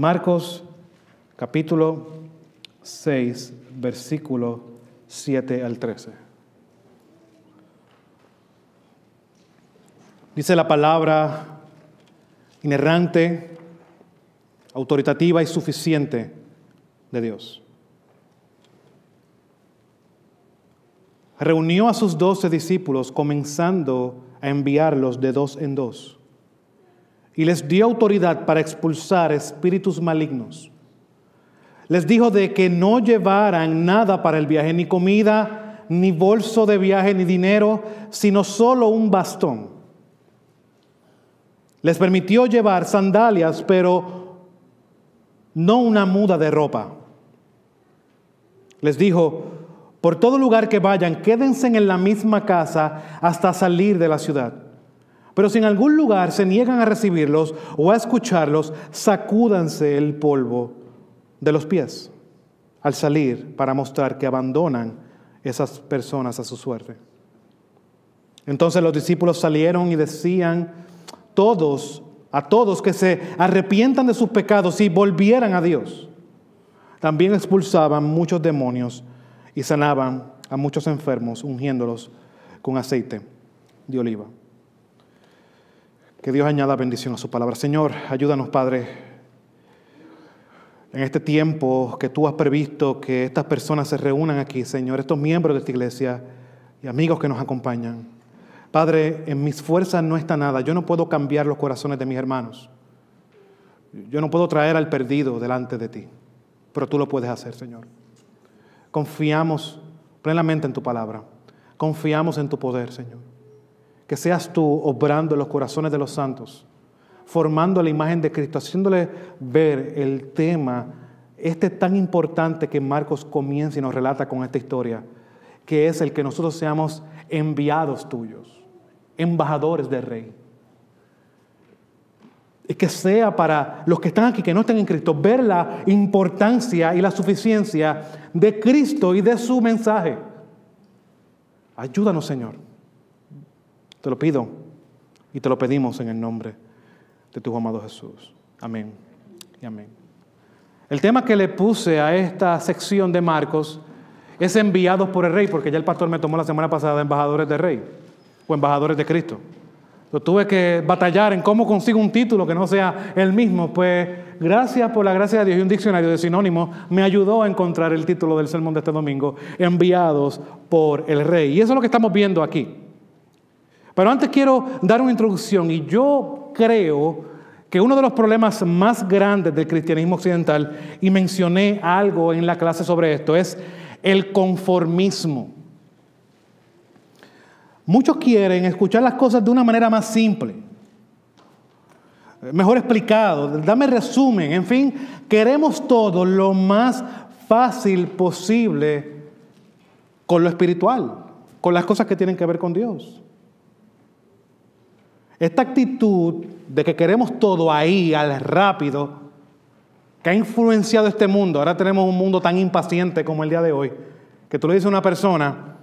Marcos capítulo 6, versículo 7 al 13. Dice la palabra inerrante, autoritativa y suficiente de Dios. Reunió a sus doce discípulos comenzando a enviarlos de dos en dos y les dio autoridad para expulsar espíritus malignos. Les dijo de que no llevaran nada para el viaje, ni comida, ni bolso de viaje, ni dinero, sino solo un bastón. Les permitió llevar sandalias, pero no una muda de ropa. Les dijo, por todo lugar que vayan, quédense en la misma casa hasta salir de la ciudad. Pero si en algún lugar se niegan a recibirlos o a escucharlos, sacúdanse el polvo de los pies al salir para mostrar que abandonan esas personas a su suerte. Entonces los discípulos salieron y decían todos, a todos que se arrepientan de sus pecados y volvieran a Dios. También expulsaban muchos demonios y sanaban a muchos enfermos, ungiéndolos con aceite de oliva. Que Dios añada bendición a su palabra. Señor, ayúdanos, Padre, en este tiempo que tú has previsto que estas personas se reúnan aquí, Señor, estos miembros de esta iglesia y amigos que nos acompañan. Padre, en mis fuerzas no está nada. Yo no puedo cambiar los corazones de mis hermanos. Yo no puedo traer al perdido delante de ti, pero tú lo puedes hacer, Señor. Confiamos plenamente en tu palabra. Confiamos en tu poder, Señor que seas tú obrando en los corazones de los santos, formando la imagen de Cristo, haciéndole ver el tema, este tan importante que Marcos comienza y nos relata con esta historia, que es el que nosotros seamos enviados tuyos, embajadores del Rey. Y que sea para los que están aquí, que no estén en Cristo, ver la importancia y la suficiencia de Cristo y de su mensaje. Ayúdanos, Señor. Te lo pido y te lo pedimos en el nombre de tu amado Jesús. Amén y amén. El tema que le puse a esta sección de Marcos es enviados por el rey, porque ya el pastor me tomó la semana pasada embajadores del rey o embajadores de Cristo. Yo tuve que batallar en cómo consigo un título que no sea el mismo. Pues gracias por la gracia de Dios y un diccionario de sinónimos me ayudó a encontrar el título del sermón de este domingo, enviados por el rey. Y eso es lo que estamos viendo aquí. Pero antes quiero dar una introducción y yo creo que uno de los problemas más grandes del cristianismo occidental, y mencioné algo en la clase sobre esto, es el conformismo. Muchos quieren escuchar las cosas de una manera más simple, mejor explicado, dame resumen, en fin, queremos todo lo más fácil posible con lo espiritual, con las cosas que tienen que ver con Dios. Esta actitud de que queremos todo ahí, al rápido, que ha influenciado este mundo. Ahora tenemos un mundo tan impaciente como el día de hoy, que tú le dices a una persona,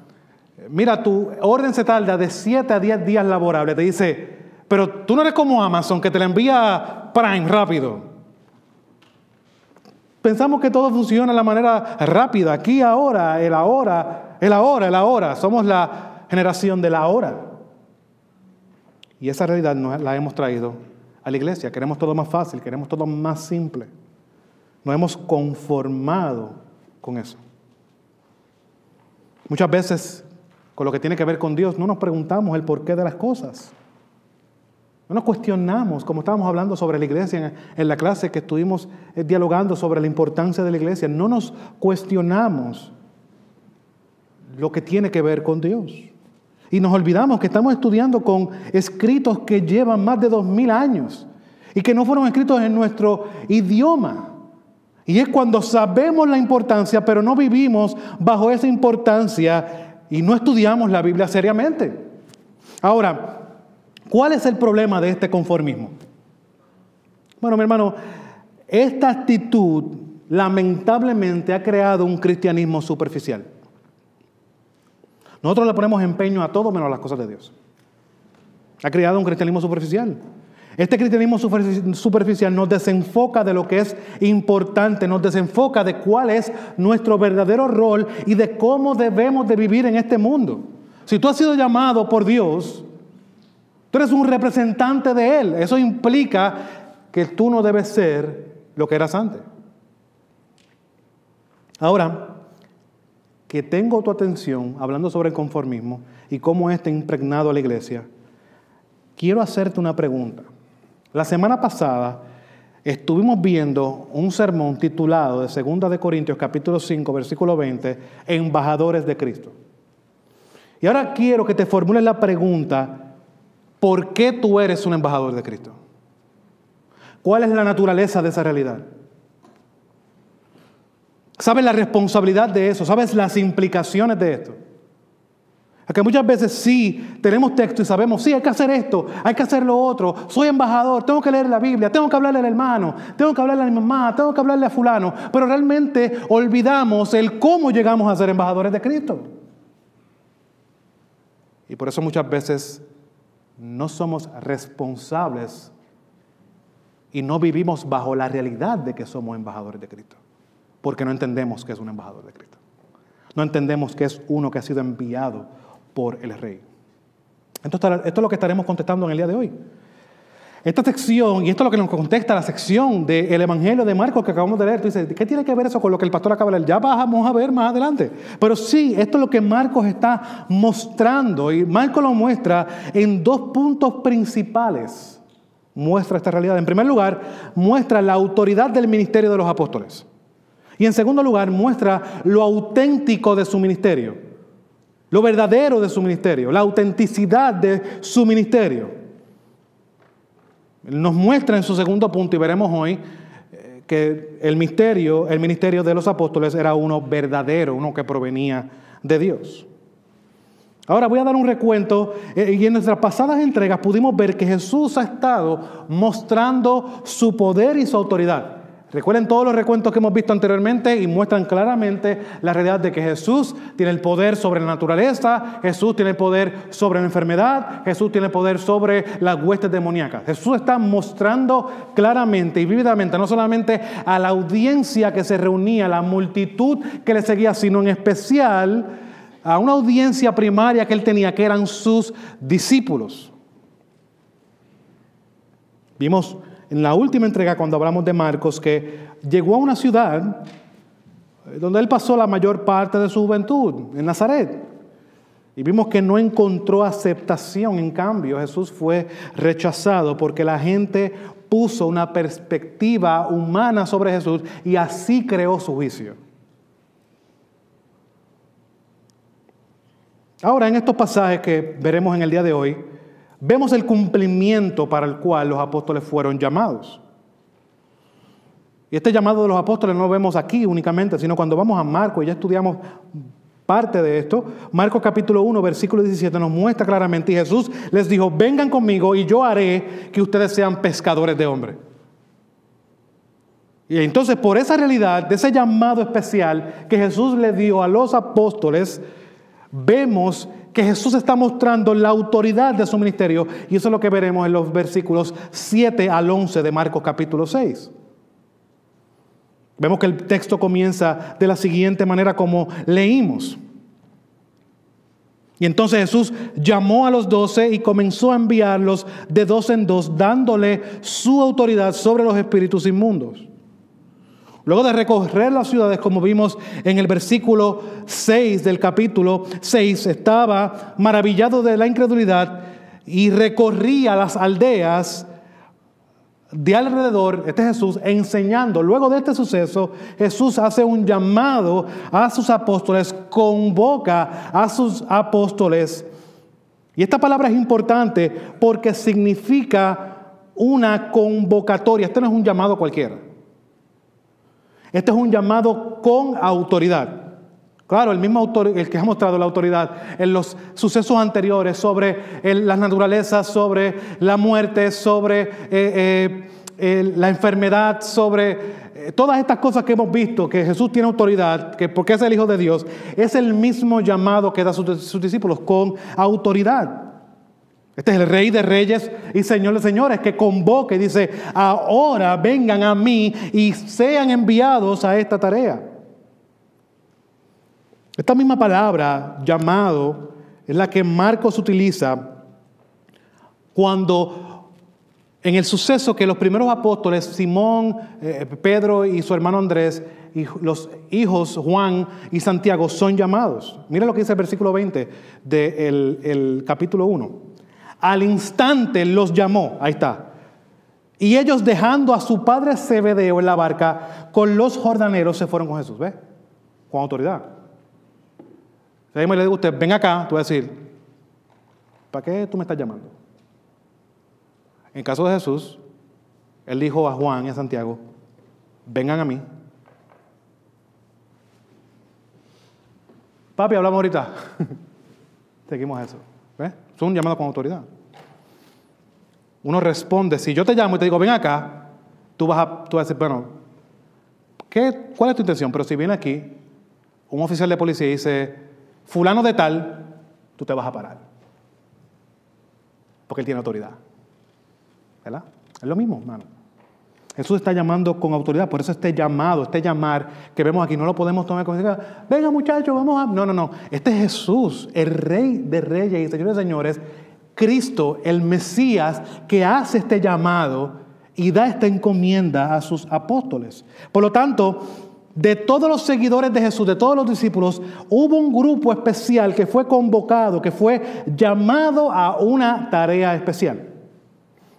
mira, tu orden se tarda de 7 a 10 días laborables. Te dice, pero tú no eres como Amazon, que te la envía Prime rápido. Pensamos que todo funciona de la manera rápida, aquí, ahora, el ahora, el ahora, el ahora. Somos la generación de la hora. Y esa realidad nos la hemos traído a la iglesia. Queremos todo más fácil, queremos todo más simple. Nos hemos conformado con eso. Muchas veces, con lo que tiene que ver con Dios, no nos preguntamos el porqué de las cosas. No nos cuestionamos, como estábamos hablando sobre la iglesia en, la clase que estuvimos eh, dialogando sobre la importancia de la iglesia, no nos cuestionamos lo que tiene que ver con Dios. Y nos olvidamos que estamos estudiando con escritos que llevan más de dos mil años y que no fueron escritos en nuestro idioma. Y es cuando sabemos la importancia, pero no vivimos bajo esa importancia y no estudiamos la Biblia seriamente. Ahora, ¿cuál es el problema de este conformismo? Bueno, mi hermano, esta actitud lamentablemente ha creado un cristianismo superficial. Nosotros le ponemos empeño a todo menos a las cosas de Dios. Ha creado un cristianismo superficial. Este cristianismo superficial nos desenfoca de lo que es importante, nos desenfoca de cuál es nuestro verdadero rol y de cómo debemos de vivir en este mundo. Si tú has sido llamado por Dios, tú eres un representante de Él. Eso implica que tú no debes ser lo que eras antes. Ahora, que tengo tu atención hablando sobre el conformismo y cómo está impregnado a la iglesia, quiero hacerte una pregunta. La semana pasada estuvimos viendo un sermón titulado de 2 de Corintios capítulo 5 versículo 20, embajadores de Cristo. Y ahora quiero que te formules la pregunta, ¿por qué tú eres un embajador de Cristo? ¿Cuál es la naturaleza de esa realidad? ¿Sabes la responsabilidad de eso? ¿Sabes las implicaciones de esto? Que muchas veces sí tenemos texto y sabemos, sí, hay que hacer esto, hay que hacer lo otro, soy embajador, tengo que leer la Biblia, tengo que hablarle al hermano, tengo que hablarle a mi mamá, tengo que hablarle a fulano, pero realmente olvidamos el cómo llegamos a ser embajadores de Cristo. Y por eso muchas veces no somos responsables y no vivimos bajo la realidad de que somos embajadores de Cristo, porque no entendemos que es un embajador de Cristo. No entendemos que es uno que ha sido enviado por el rey. Esto, esto es lo que estaremos contestando en el día de hoy. Esta sección, y esto es lo que nos contesta la sección del Evangelio de Marcos que acabamos de leer, tú dices, ¿qué tiene que ver eso con lo que el pastor acaba de leer? Ya vamos a ver más adelante. Pero sí, esto es lo que Marcos está mostrando, y Marcos lo muestra en dos puntos principales. Muestra esta realidad. En primer lugar, muestra la autoridad del ministerio de los apóstoles. Y en segundo lugar, muestra lo auténtico de su ministerio lo verdadero de su ministerio, la autenticidad de su ministerio. Nos muestra en su segundo punto y veremos hoy eh, que el misterio, el ministerio de los apóstoles era uno verdadero, uno que provenía de Dios. Ahora voy a dar un recuento eh, y en nuestras pasadas entregas pudimos ver que Jesús ha estado mostrando su poder y su autoridad. Recuerden todos los recuentos que hemos visto anteriormente y muestran claramente la realidad de que Jesús tiene el poder sobre la naturaleza, Jesús tiene el poder sobre la enfermedad, Jesús tiene el poder sobre las huestes demoníacas. Jesús está mostrando claramente y vívidamente, no solamente a la audiencia que se reunía, la multitud que le seguía, sino en especial a una audiencia primaria que él tenía, que eran sus discípulos. Vimos en la última entrega, cuando hablamos de Marcos, que llegó a una ciudad donde él pasó la mayor parte de su juventud, en Nazaret. Y vimos que no encontró aceptación, en cambio Jesús fue rechazado porque la gente puso una perspectiva humana sobre Jesús y así creó su juicio. Ahora, en estos pasajes que veremos en el día de hoy, vemos el cumplimiento para el cual los apóstoles fueron llamados. Y este llamado de los apóstoles no lo vemos aquí únicamente, sino cuando vamos a Marcos, y ya estudiamos parte de esto, Marcos capítulo 1, versículo 17 nos muestra claramente, y Jesús les dijo, vengan conmigo y yo haré que ustedes sean pescadores de hombres. Y entonces por esa realidad, de ese llamado especial que Jesús le dio a los apóstoles, vemos que Jesús está mostrando la autoridad de su ministerio y eso es lo que veremos en los versículos 7 al 11 de Marcos capítulo 6. Vemos que el texto comienza de la siguiente manera como leímos. Y entonces Jesús llamó a los doce y comenzó a enviarlos de dos en dos, dándole su autoridad sobre los espíritus inmundos. Luego de recorrer las ciudades, como vimos en el versículo 6 del capítulo 6, estaba maravillado de la incredulidad y recorría las aldeas de alrededor, este Jesús, enseñando. Luego de este suceso, Jesús hace un llamado a sus apóstoles, convoca a sus apóstoles. Y esta palabra es importante porque significa una convocatoria. Este no es un llamado cualquiera. Este es un llamado con autoridad. Claro, el mismo autor, el que ha mostrado la autoridad en los sucesos anteriores sobre las naturalezas, sobre la muerte, sobre eh, eh, la enfermedad, sobre eh, todas estas cosas que hemos visto, que Jesús tiene autoridad, que porque es el Hijo de Dios, es el mismo llamado que da a sus discípulos con autoridad. Este es el rey de reyes y señor de señores que convoca y dice, ahora vengan a mí y sean enviados a esta tarea. Esta misma palabra, llamado, es la que Marcos utiliza cuando en el suceso que los primeros apóstoles, Simón, eh, Pedro y su hermano Andrés, y los hijos Juan y Santiago son llamados. Mira lo que dice el versículo 20 del capítulo 1. Al instante los llamó, ahí está. Y ellos dejando a su padre Zebedeo en la barca con los jordaneros se fueron con Jesús, ¿ve? Con autoridad. Si le digo a usted, ven acá, tú vas a decir, ¿para qué tú me estás llamando? En caso de Jesús, él dijo a Juan y a Santiago, vengan a mí. Papi, hablamos ahorita. Seguimos eso. ¿Ves? Es un con autoridad. Uno responde, si yo te llamo y te digo, ven acá, tú vas a, tú vas a decir, bueno, ¿qué, ¿cuál es tu intención? Pero si viene aquí un oficial de policía y dice, fulano de tal, tú te vas a parar. Porque él tiene autoridad. ¿Verdad? Es lo mismo, hermano. Jesús está llamando con autoridad, por eso este llamado, este llamar que vemos aquí, no lo podemos tomar como venga muchachos, vamos a... No, no, no. Este es Jesús, el rey de reyes y señores de señores, Cristo, el Mesías, que hace este llamado y da esta encomienda a sus apóstoles. Por lo tanto, de todos los seguidores de Jesús, de todos los discípulos, hubo un grupo especial que fue convocado, que fue llamado a una tarea especial.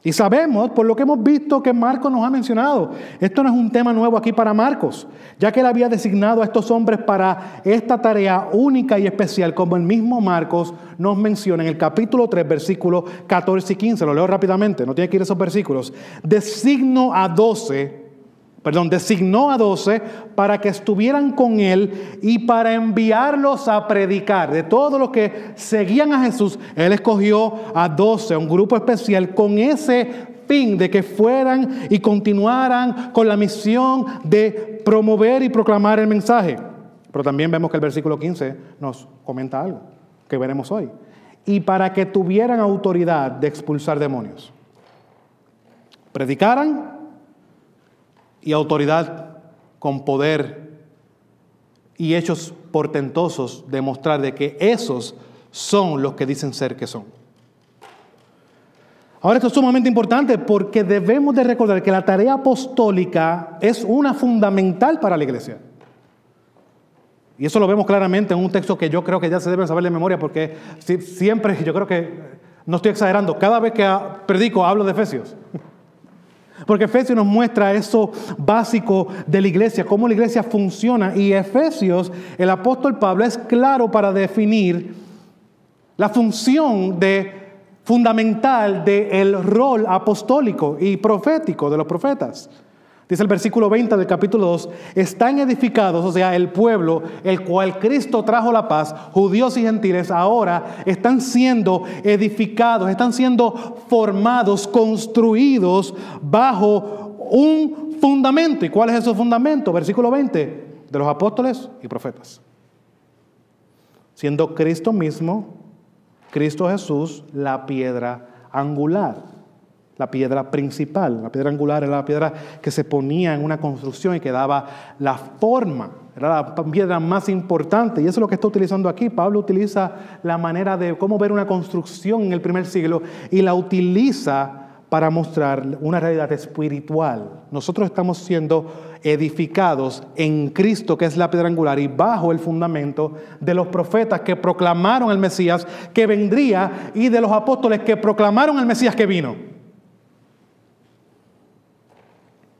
Y sabemos, por lo que hemos visto que Marcos nos ha mencionado, esto no es un tema nuevo aquí para Marcos, ya que él había designado a estos hombres para esta tarea única y especial, como el mismo Marcos nos menciona en el capítulo 3, versículos 14 y 15. Lo leo rápidamente, no tiene que ir esos versículos. Designo a 12 perdón, designó a doce para que estuvieran con él y para enviarlos a predicar. De todos los que seguían a Jesús, él escogió a doce, un grupo especial, con ese fin de que fueran y continuaran con la misión de promover y proclamar el mensaje. Pero también vemos que el versículo 15 nos comenta algo que veremos hoy. Y para que tuvieran autoridad de expulsar demonios. Predicaran y autoridad con poder y hechos portentosos demostrar de que esos son los que dicen ser que son. Ahora esto es sumamente importante porque debemos de recordar que la tarea apostólica es una fundamental para la iglesia. Y eso lo vemos claramente en un texto que yo creo que ya se debe saber de memoria porque siempre, yo creo que, no estoy exagerando, cada vez que predico hablo de Efesios. Porque Efesios nos muestra eso básico de la iglesia, cómo la iglesia funciona. Y Efesios, el apóstol Pablo es claro para definir la función de, fundamental del rol apostólico y profético de los profetas. Dice el versículo 20 del capítulo 2, están edificados, o sea, el pueblo, el cual Cristo trajo la paz, judíos y gentiles, ahora están siendo edificados, están siendo formados, construidos bajo un fundamento. ¿Y cuál es ese fundamento? Versículo 20, de los apóstoles y profetas. Siendo Cristo mismo, Cristo Jesús, la piedra angular la piedra principal. La piedra angular era la piedra que se ponía en una construcción y que daba la forma. Era la piedra más importante. Y eso es lo que está utilizando aquí. Pablo utiliza la manera de cómo ver una construcción en el primer siglo y la utiliza para mostrar una realidad espiritual. Nosotros estamos siendo edificados en Cristo, que es la piedra angular, y bajo el fundamento de los profetas que proclamaron el Mesías que vendría y de los apóstoles que proclamaron el Mesías que vino.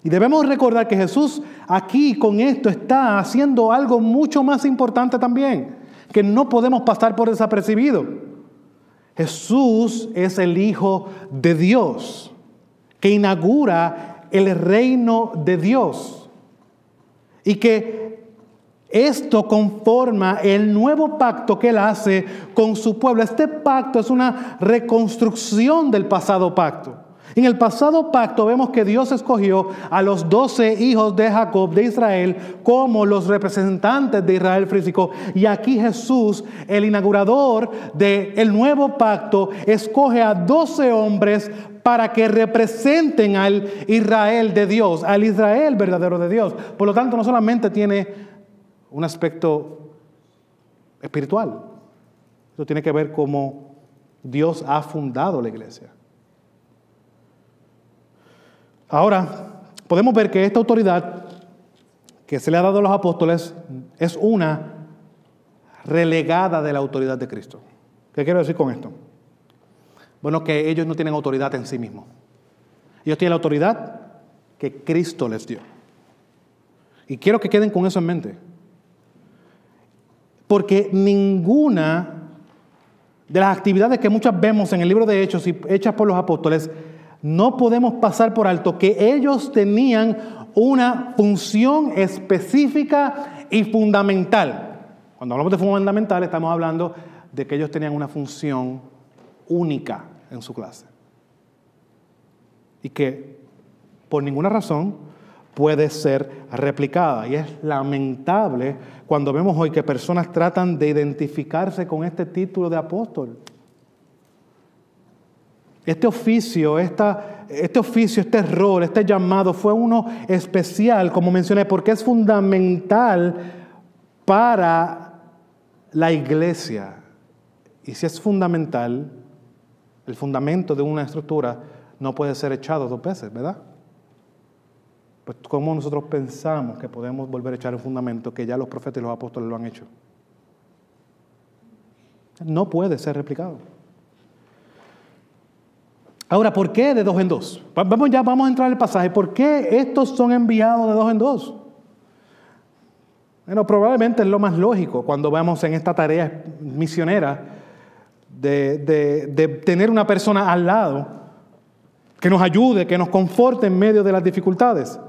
Y debemos recordar que Jesús aquí con esto está haciendo algo mucho más importante también, que no podemos pasar por desapercibido. Jesús es el Hijo de Dios, que inaugura el reino de Dios. Y que esto conforma el nuevo pacto que Él hace con su pueblo. Este pacto es una reconstrucción del pasado pacto. En el pasado pacto vemos que Dios escogió a los doce hijos de Jacob de Israel como los representantes de Israel físico. Y aquí Jesús, el inaugurador del nuevo pacto, escoge a doce hombres para que representen al Israel de Dios, al Israel verdadero de Dios. Por lo tanto, no solamente tiene un aspecto espiritual, eso tiene que ver cómo Dios ha fundado la iglesia. Ahora, podemos ver que esta autoridad que se le ha dado a los apóstoles es una relegada de la autoridad de Cristo. ¿Qué quiero decir con esto? Bueno, que ellos no tienen autoridad en sí mismos. Ellos tienen la autoridad que Cristo les dio. Y quiero que queden con eso en mente. Porque ninguna de las actividades que muchas vemos en el libro de Hechos y hechas por los apóstoles no podemos pasar por alto que ellos tenían una función específica y fundamental. Cuando hablamos de fundamental estamos hablando de que ellos tenían una función única en su clase. Y que por ninguna razón puede ser replicada. Y es lamentable cuando vemos hoy que personas tratan de identificarse con este título de apóstol. Este oficio, este oficio, este rol, este llamado fue uno especial, como mencioné, porque es fundamental para la iglesia. Y si es fundamental, el fundamento de una estructura no puede ser echado dos veces, ¿verdad? Pues ¿cómo nosotros pensamos que podemos volver a echar el fundamento que ya los profetas y los apóstoles lo han hecho? No puede ser replicado. Ahora, ¿por qué de dos en dos? Vamos ya, vamos a entrar al pasaje. ¿Por qué estos son enviados de dos en dos? Bueno, probablemente es lo más lógico cuando vamos en esta tarea misionera de, tener una persona al lado que nos ayude, que nos conforte en medio de las dificultades.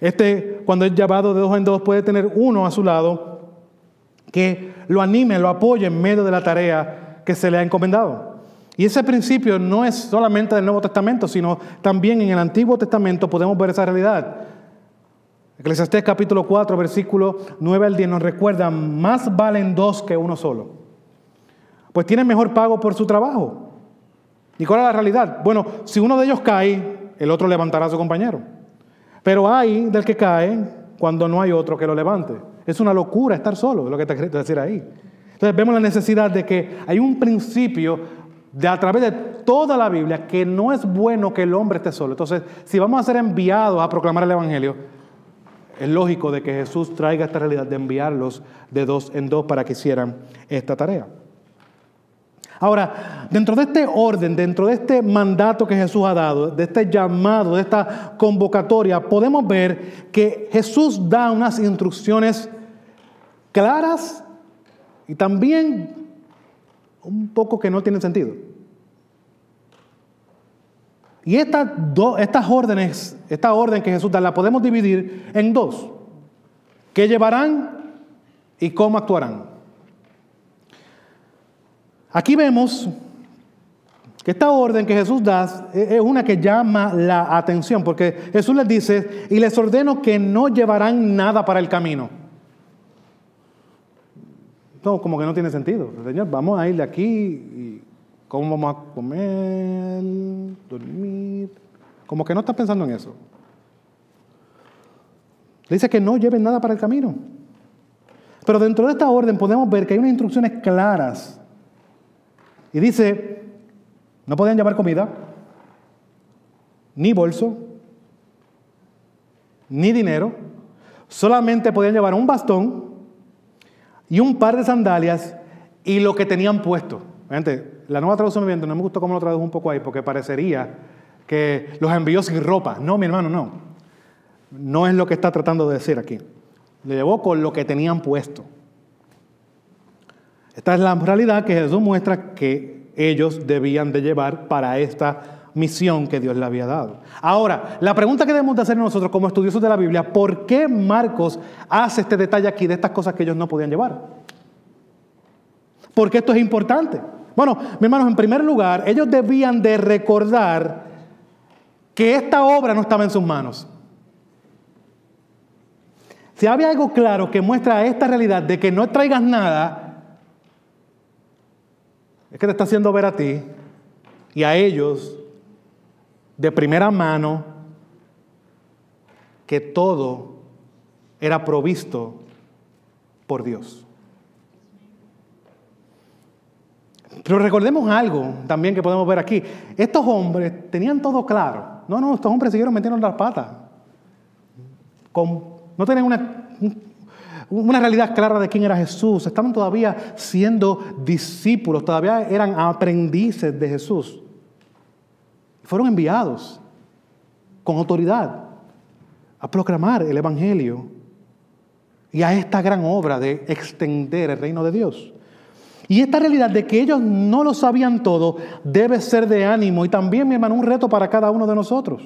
Este, cuando es llamado de dos en dos, puede tener uno a su lado que lo anime, lo apoye en medio de la tarea que se le ha encomendado. Y ese principio no es solamente del Nuevo Testamento, sino también en el Antiguo Testamento podemos ver esa realidad. Eclesiastés capítulo 4, versículo 9 al 10 nos recuerda, más valen dos que uno solo. Pues tienen mejor pago por su trabajo. ¿Y cuál es la realidad? Bueno, si uno de ellos cae, el otro levantará a su compañero. Pero hay del que cae cuando no hay otro que lo levante. Es una locura estar solo, es lo que te quiero decir ahí. Entonces vemos la necesidad de que hay un principio de a través de toda la Biblia que no es bueno que el hombre esté solo. Entonces, si vamos a ser enviados a proclamar el Evangelio, es lógico de que Jesús traiga esta realidad de enviarlos de dos en dos para que hicieran esta tarea. Ahora, dentro de este orden, dentro de este mandato que Jesús ha dado, de este llamado, de esta convocatoria, podemos ver que Jesús da unas instrucciones claras y también un poco que no tiene sentido. Y estas, estas órdenes, esta orden que Jesús da, la podemos dividir en dos. ¿Qué llevarán y cómo actuarán? Aquí vemos que esta orden que Jesús da es una que llama la atención, porque Jesús les dice, y les ordeno que no llevarán nada para el camino. No, como que no tiene sentido. Señor, vamos a ir de aquí y cómo vamos a comer, dormir. Como que no está pensando en eso. Le dice que no lleven nada para el camino. Pero dentro de esta orden podemos ver que hay unas instrucciones claras. Y dice, no podían llevar comida, ni bolso, ni dinero. Solamente podían llevar un bastón y un par de sandalias y lo que tenían puesto. La nueva traducción viviente no me gustó cómo lo tradujo un poco ahí, porque parecería que los envió sin ropa. No, mi hermano, no. No es lo que está tratando de decir aquí. Le llevó con lo que tenían puesto. Esta es la realidad que Jesús muestra que ellos debían de llevar para esta misión que Dios le había dado. Ahora, la pregunta que debemos de hacer nosotros como estudiosos de la Biblia, ¿por qué Marcos hace este detalle aquí de estas cosas que ellos no podían llevar? ¿Por qué esto es importante? Bueno, mis hermanos, en primer lugar, ellos debían de recordar que esta obra no estaba en sus manos. Si había algo claro que muestra esta realidad de que no traigas nada, es que te está haciendo ver a ti y a ellos de primera mano que todo era provisto por Dios. Pero recordemos algo también que podemos ver aquí. Estos hombres tenían todo claro. No, no, estos hombres siguieron metiendo las patas. no tenían una, una realidad clara de quién era Jesús. Estaban todavía siendo discípulos, todavía eran aprendices de Jesús. Fueron enviados con autoridad a proclamar el Evangelio y a esta gran obra de extender el reino de Dios. Y esta realidad de que ellos no lo sabían todo debe ser de ánimo y también, mi hermano, un reto para cada uno de nosotros.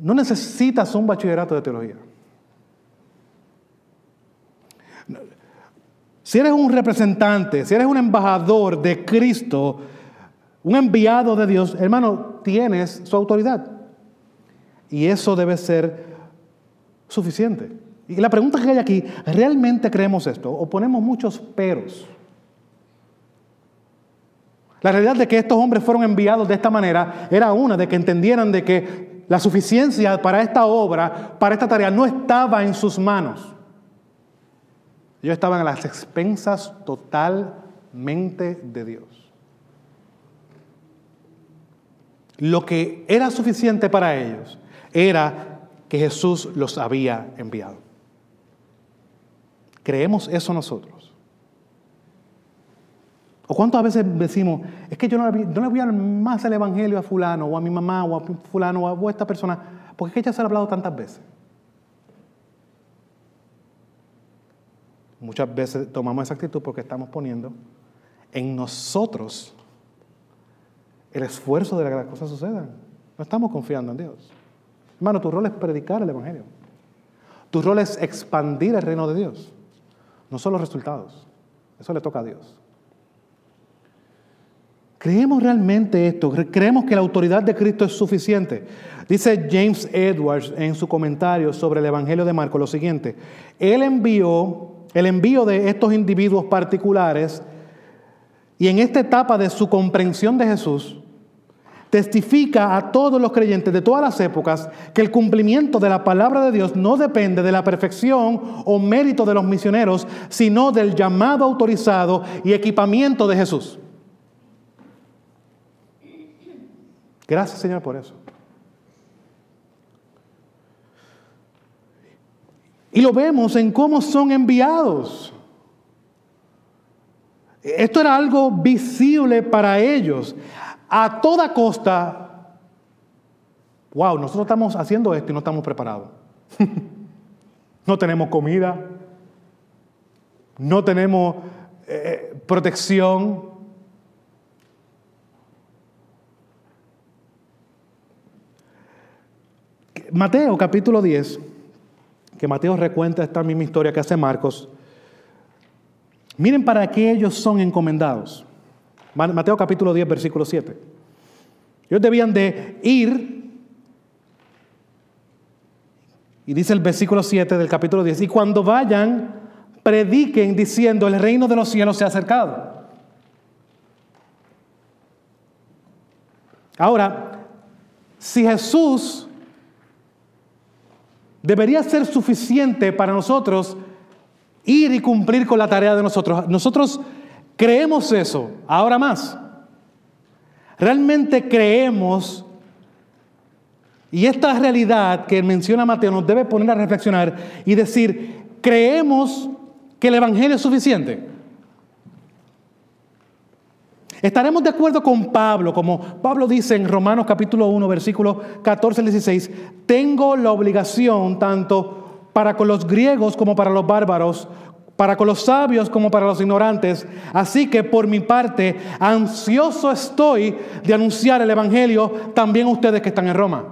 No necesitas un bachillerato de teología. Si eres un representante, si eres un embajador de Cristo, un enviado de Dios, hermano, tienes su autoridad. Y eso debe ser suficiente. Y la pregunta que hay aquí, ¿realmente creemos esto? ¿O ponemos muchos peros? La realidad de que estos hombres fueron enviados de esta manera era una, de que entendieran de que la suficiencia para esta obra, para esta tarea, no estaba en sus manos. Ellos estaban a las expensas totalmente de Dios. Lo que era suficiente para ellos era que Jesús los había enviado. ¿Creemos eso nosotros? ¿O cuántas veces decimos, es que yo no le, voy a dar más el Evangelio a fulano, o a mi mamá, o a fulano, o a esta persona, porque es que ya se ha hablado tantas veces? Muchas veces tomamos esa actitud porque estamos poniendo en nosotros el esfuerzo de que las cosas sucedan. No estamos confiando en Dios. Hermano, tu rol es predicar el Evangelio. Tu rol es expandir el reino de Dios no son los resultados. Eso le toca a Dios. ¿Creemos realmente esto? ¿Creemos que la autoridad de Cristo es suficiente? Dice James Edwards en su comentario sobre el Evangelio de Marcos lo siguiente. Él envió, el envío de estos individuos particulares y en esta etapa de su comprensión de Jesús, testifica a todos los creyentes de todas las épocas que el cumplimiento de la palabra de Dios no depende de la perfección o mérito de los misioneros, sino del llamado autorizado y equipamiento de Jesús. Gracias Señor por eso. Y lo vemos en cómo son enviados. Esto era algo visible para ellos a toda costa, wow, nosotros estamos haciendo esto y no estamos preparados. no tenemos comida, no tenemos eh, protección. Mateo capítulo 10, que Mateo recuenta esta misma historia que hace Marcos. Miren para qué ellos son encomendados. Mateo capítulo 10, versículo 7. Ellos debían de ir, y dice el versículo 7 del capítulo 10, y cuando vayan, prediquen diciendo, el reino de los cielos se ha acercado. Ahora, si Jesús debería ser suficiente para nosotros ir y cumplir con la tarea de nosotros, nosotros Creemos eso, ahora más. Realmente creemos, y esta realidad que menciona Mateo nos debe poner a reflexionar y decir, creemos que el Evangelio es suficiente. Estaremos de acuerdo con Pablo, como Pablo dice en Romanos capítulo 1, versículo 14 al 16, tengo la obligación tanto para con los griegos como para los bárbaros, para con los sabios como para los ignorantes. Así que por mi parte, ansioso estoy de anunciar el Evangelio también a ustedes que están en Roma.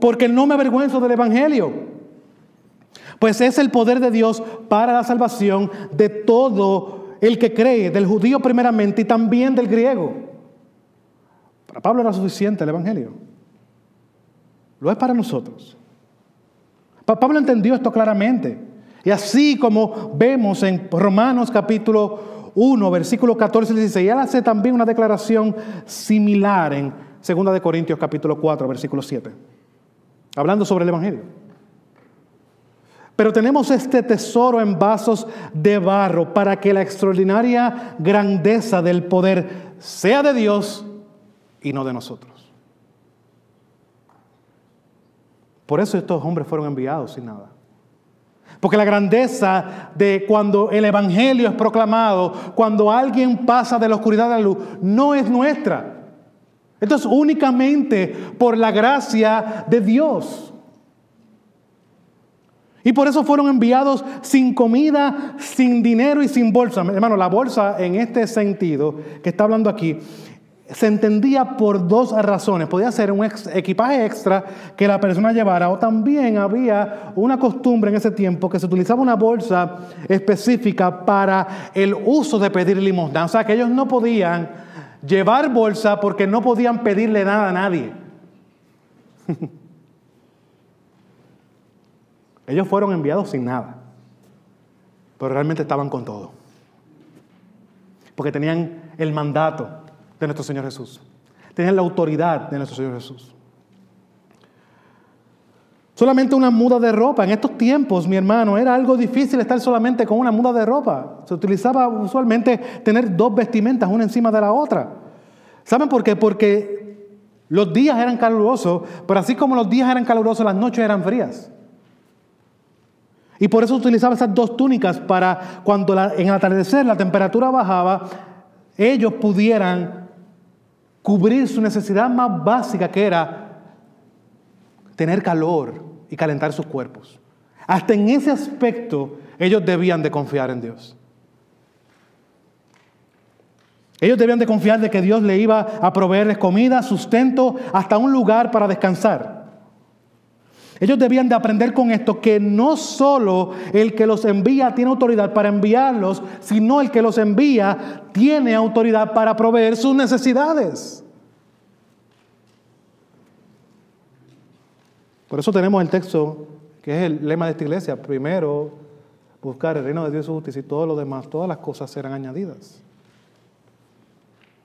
Porque no me avergüenzo del Evangelio. Pues es el poder de Dios para la salvación de todo el que cree, del judío primeramente y también del griego. Para Pablo era suficiente el Evangelio. Lo es para nosotros. Pablo entendió esto claramente. Y así como vemos en Romanos capítulo 1, versículo 14 y 16, él hace también una declaración similar en 2 de Corintios capítulo 4, versículo 7, hablando sobre el Evangelio. Pero tenemos este tesoro en vasos de barro para que la extraordinaria grandeza del poder sea de Dios y no de nosotros. Por eso estos hombres fueron enviados sin nada. Porque la grandeza de cuando el Evangelio es proclamado, cuando alguien pasa de la oscuridad a la luz, no es nuestra. Esto es únicamente por la gracia de Dios. Y por eso fueron enviados sin comida, sin dinero y sin bolsa. Hermano, la bolsa en este sentido que está hablando aquí se entendía por dos razones. Podía ser un equipaje extra que la persona llevara o también había una costumbre en ese tiempo que se utilizaba una bolsa específica para el uso de pedir limosna. O sea, que ellos no podían llevar bolsa porque no podían pedirle nada a nadie. ellos fueron enviados sin nada, pero realmente estaban con todo. Porque tenían el mandato de nuestro Señor Jesús. Tenían la autoridad de nuestro Señor Jesús. Solamente una muda de ropa. En estos tiempos, mi hermano, era algo difícil estar solamente con una muda de ropa. Se utilizaba usualmente tener dos vestimentas, una encima de la otra. ¿Saben por qué? Porque los días eran calurosos, pero así como los días eran calurosos, las noches eran frías. Y por eso utilizaba esas dos túnicas para cuando en el atardecer la temperatura bajaba, ellos pudieran cubrir su necesidad más básica que era tener calor y calentar sus cuerpos. Hasta en ese aspecto ellos debían de confiar en Dios. Ellos debían de confiar de que Dios le iba a proveerles comida, sustento, hasta un lugar para descansar. Ellos debían de aprender con esto que no solo el que los envía tiene autoridad para enviarlos, sino el que los envía tiene autoridad para proveer sus necesidades. Por eso tenemos el texto que es el lema de esta iglesia. Primero, buscar el reino de Dios y su justicia y todo lo demás, todas las cosas serán añadidas.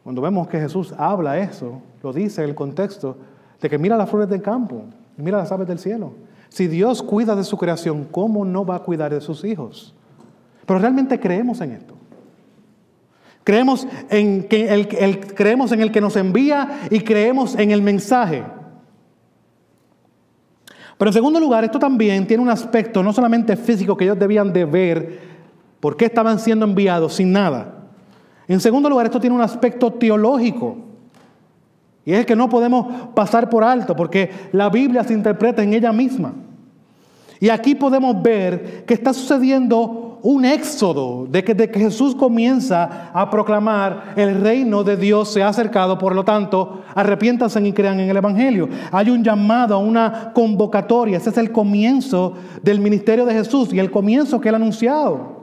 Cuando vemos que Jesús habla eso, lo dice en el contexto de que mira las flores del campo, Mira las aves del cielo. Si Dios cuida de su creación, ¿cómo no va a cuidar de sus hijos? Pero realmente creemos en esto. Creemos en, que el, creemos en el que nos envía y creemos en el mensaje. Pero en segundo lugar, esto también tiene un aspecto no solamente físico que ellos debían de ver por qué estaban siendo enviados sin nada. En segundo lugar, esto tiene un aspecto teológico. Y es que no podemos pasar por alto porque la Biblia se interpreta en ella misma. Y aquí podemos ver que está sucediendo un éxodo de que, Jesús comienza a proclamar el reino de Dios se ha acercado, por lo tanto, arrepiéntanse y crean en el Evangelio. Hay un llamado, una convocatoria, ese es el comienzo del ministerio de Jesús y el comienzo que él ha anunciado.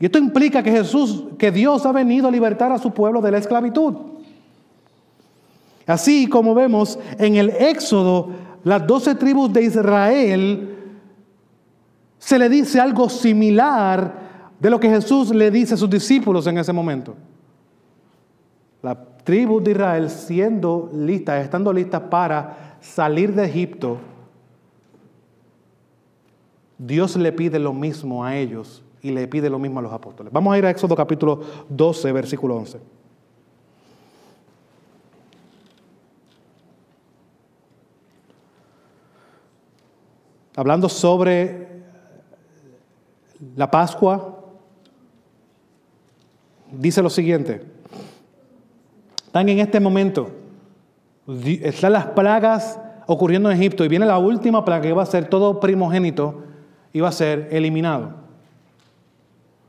Y esto implica que Jesús, que Dios ha venido a libertar a su pueblo de la esclavitud. Así como vemos en el Éxodo, las doce tribus de Israel, se le dice algo similar de lo que Jesús le dice a sus discípulos en ese momento. La tribu de Israel siendo listas, estando listas para salir de Egipto, Dios le pide lo mismo a ellos y le pide lo mismo a los apóstoles. Vamos a ir a Éxodo capítulo 12, versículo 11. Hablando sobre la Pascua, dice lo siguiente. Están en este momento, están las plagas ocurriendo en Egipto y viene la última plaga que va a ser todo primogénito va a ser eliminado.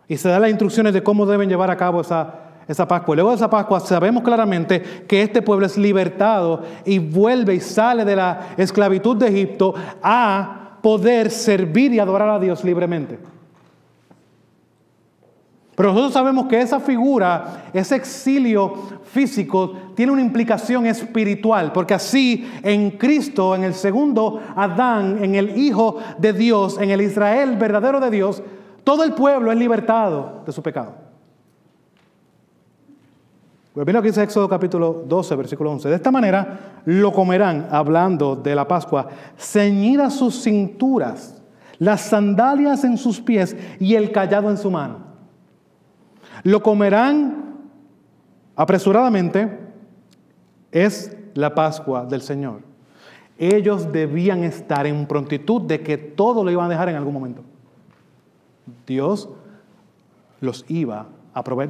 Y se dan las instrucciones de cómo deben llevar a cabo esa, esa Pascua. Luego de esa Pascua sabemos claramente que este pueblo es libertado y vuelve y sale de la esclavitud de Egipto a poder servir y adorar a Dios libremente. Pero nosotros sabemos que esa figura, ese exilio físico, tiene una implicación espiritual, porque así en Cristo, en el segundo Adán, en el Hijo de Dios, en el Israel verdadero de Dios, todo el pueblo es libertado de su pecado. Pues que dice Éxodo capítulo 12, versículo 11. De esta manera lo comerán, hablando de la Pascua, ceñidas sus cinturas, las sandalias en sus pies y el callado en su mano. Lo comerán apresuradamente, es la Pascua del Señor. Ellos debían estar en prontitud de que todo lo iban a dejar en algún momento. Dios los iba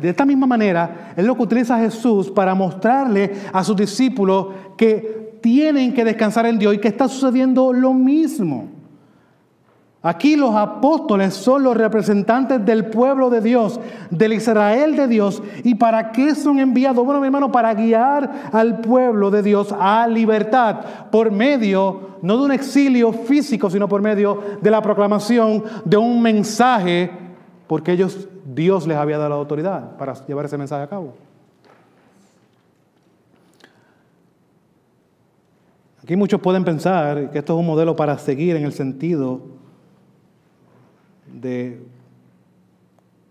De esta misma manera, es lo que utiliza Jesús para mostrarle a sus discípulos que tienen que descansar en Dios y que está sucediendo lo mismo. Aquí los apóstoles son los representantes del pueblo de Dios, del Israel de Dios. ¿Y para qué son enviados? Bueno, mi hermano, para guiar al pueblo de Dios a libertad por medio, no de un exilio físico, sino por medio de la proclamación de un mensaje, porque ellos, Dios les había dado la autoridad para llevar ese mensaje a cabo. Aquí muchos pueden pensar que esto es un modelo para seguir en el sentido de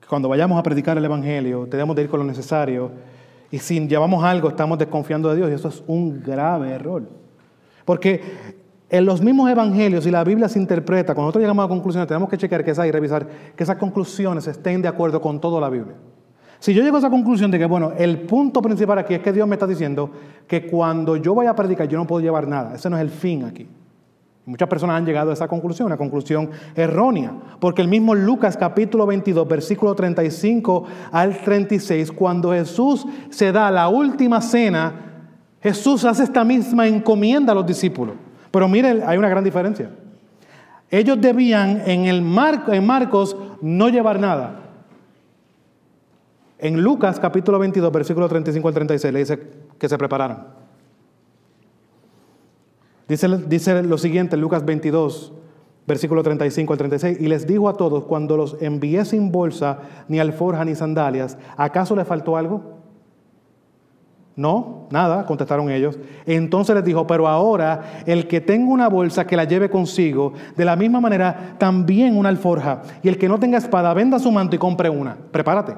cuando vayamos a predicar el Evangelio, tenemos de ir con lo necesario. Y si llevamos algo, estamos desconfiando de Dios. Y eso es un grave error. Porque en los mismos evangelios, y la Biblia se interpreta, cuando nosotros llegamos a conclusiones, tenemos que chequear que esa y revisar que esas conclusiones estén de acuerdo con toda la Biblia. Si yo llego a esa conclusión de que, bueno, el punto principal aquí es que Dios me está diciendo que cuando yo vaya a predicar, yo no puedo llevar nada. Ese no es el fin aquí. Muchas personas han llegado a esa conclusión, una conclusión errónea, porque el mismo Lucas capítulo 22, versículo 35 al 36, cuando Jesús se da la última cena, Jesús hace esta misma encomienda a los discípulos. Pero miren, hay una gran diferencia. Ellos debían en, el en Marcos no llevar nada. En Lucas capítulo 22, versículo 35 al 36, le dice que se prepararan. Dice, lo siguiente, Lucas 22, versículo 35 al 36, y les dijo a todos, cuando los envié sin bolsa, ni alforja, ni sandalias, ¿acaso les faltó algo? No, nada, contestaron ellos. Entonces les dijo, pero ahora el que tenga una bolsa que la lleve consigo, de la misma manera también una alforja, y el que no tenga espada, venda su manto y compre una. Prepárate.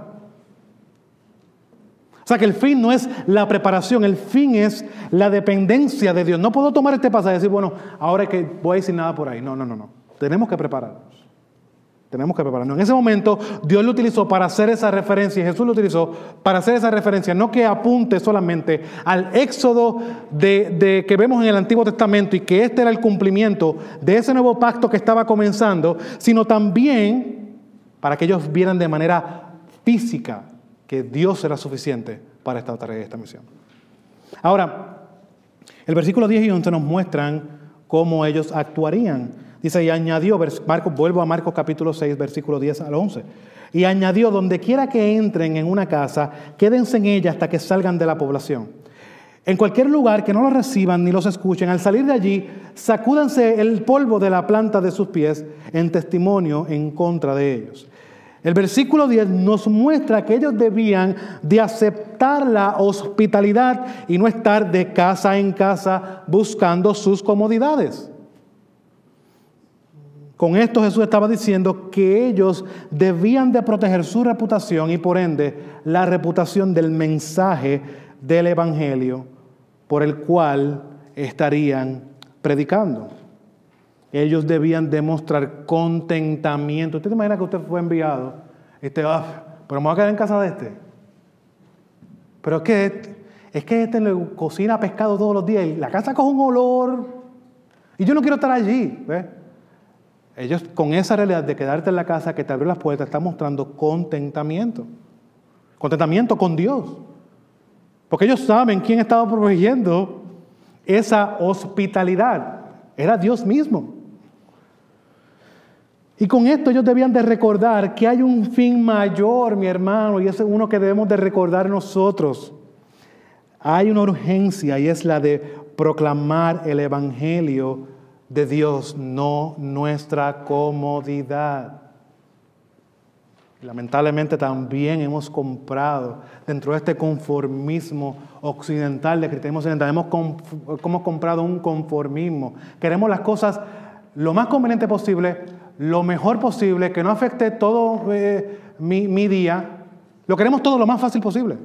O sea que el fin no es la preparación, el fin es la dependencia de Dios. No puedo tomar este pasaje y decir, bueno, ahora es que voy a decir nada por ahí. No, no, no, no. Tenemos que prepararnos. Tenemos que prepararnos. En ese momento Dios lo utilizó para hacer esa referencia, Jesús lo utilizó para hacer esa referencia, no que apunte solamente al éxodo de, de, que vemos en el Antiguo Testamento y que este era el cumplimiento de ese nuevo pacto que estaba comenzando, sino también para que ellos vieran de manera física que Dios será suficiente para esta tarea y esta misión. Ahora, el versículo 10 y 11 nos muestran cómo ellos actuarían. Dice, y añadió, Marcos, vuelvo a Marcos capítulo 6, versículo 10 al 11. Y añadió, donde quiera que entren en una casa, quédense en ella hasta que salgan de la población. En cualquier lugar que no los reciban ni los escuchen, al salir de allí, sacúdanse el polvo de la planta de sus pies en testimonio en contra de ellos. El versículo 10 nos muestra que ellos debían de aceptar la hospitalidad y no estar de casa en casa buscando sus comodidades. Con esto Jesús estaba diciendo que ellos debían de proteger su reputación y por ende la reputación del mensaje del Evangelio por el cual estarían predicando ellos debían demostrar contentamiento. ¿Usted se imagina que usted fue enviado? Este, ah, pero me voy a quedar en casa de este. Pero es que, es que este le cocina pescado todos los días y la casa coge un olor. Y yo no quiero estar allí. Ellos con esa realidad de quedarte en la casa que te abrió las puertas están mostrando contentamiento. Contentamiento con Dios. Porque ellos saben quién estaba proveyendo esa hospitalidad. Era Dios mismo. Y con esto ellos debían de recordar que hay un fin mayor, mi hermano, y es uno que debemos de recordar nosotros. Hay una urgencia y es la de proclamar el Evangelio de Dios, no nuestra comodidad. lamentablemente también hemos comprado dentro de este conformismo occidental de cristianismo occidental, hemos, hemos comprado un conformismo. Queremos las cosas lo más conveniente posible, lo mejor posible, que no afecte todo eh, mi, mi día. Lo queremos todo lo más fácil posible.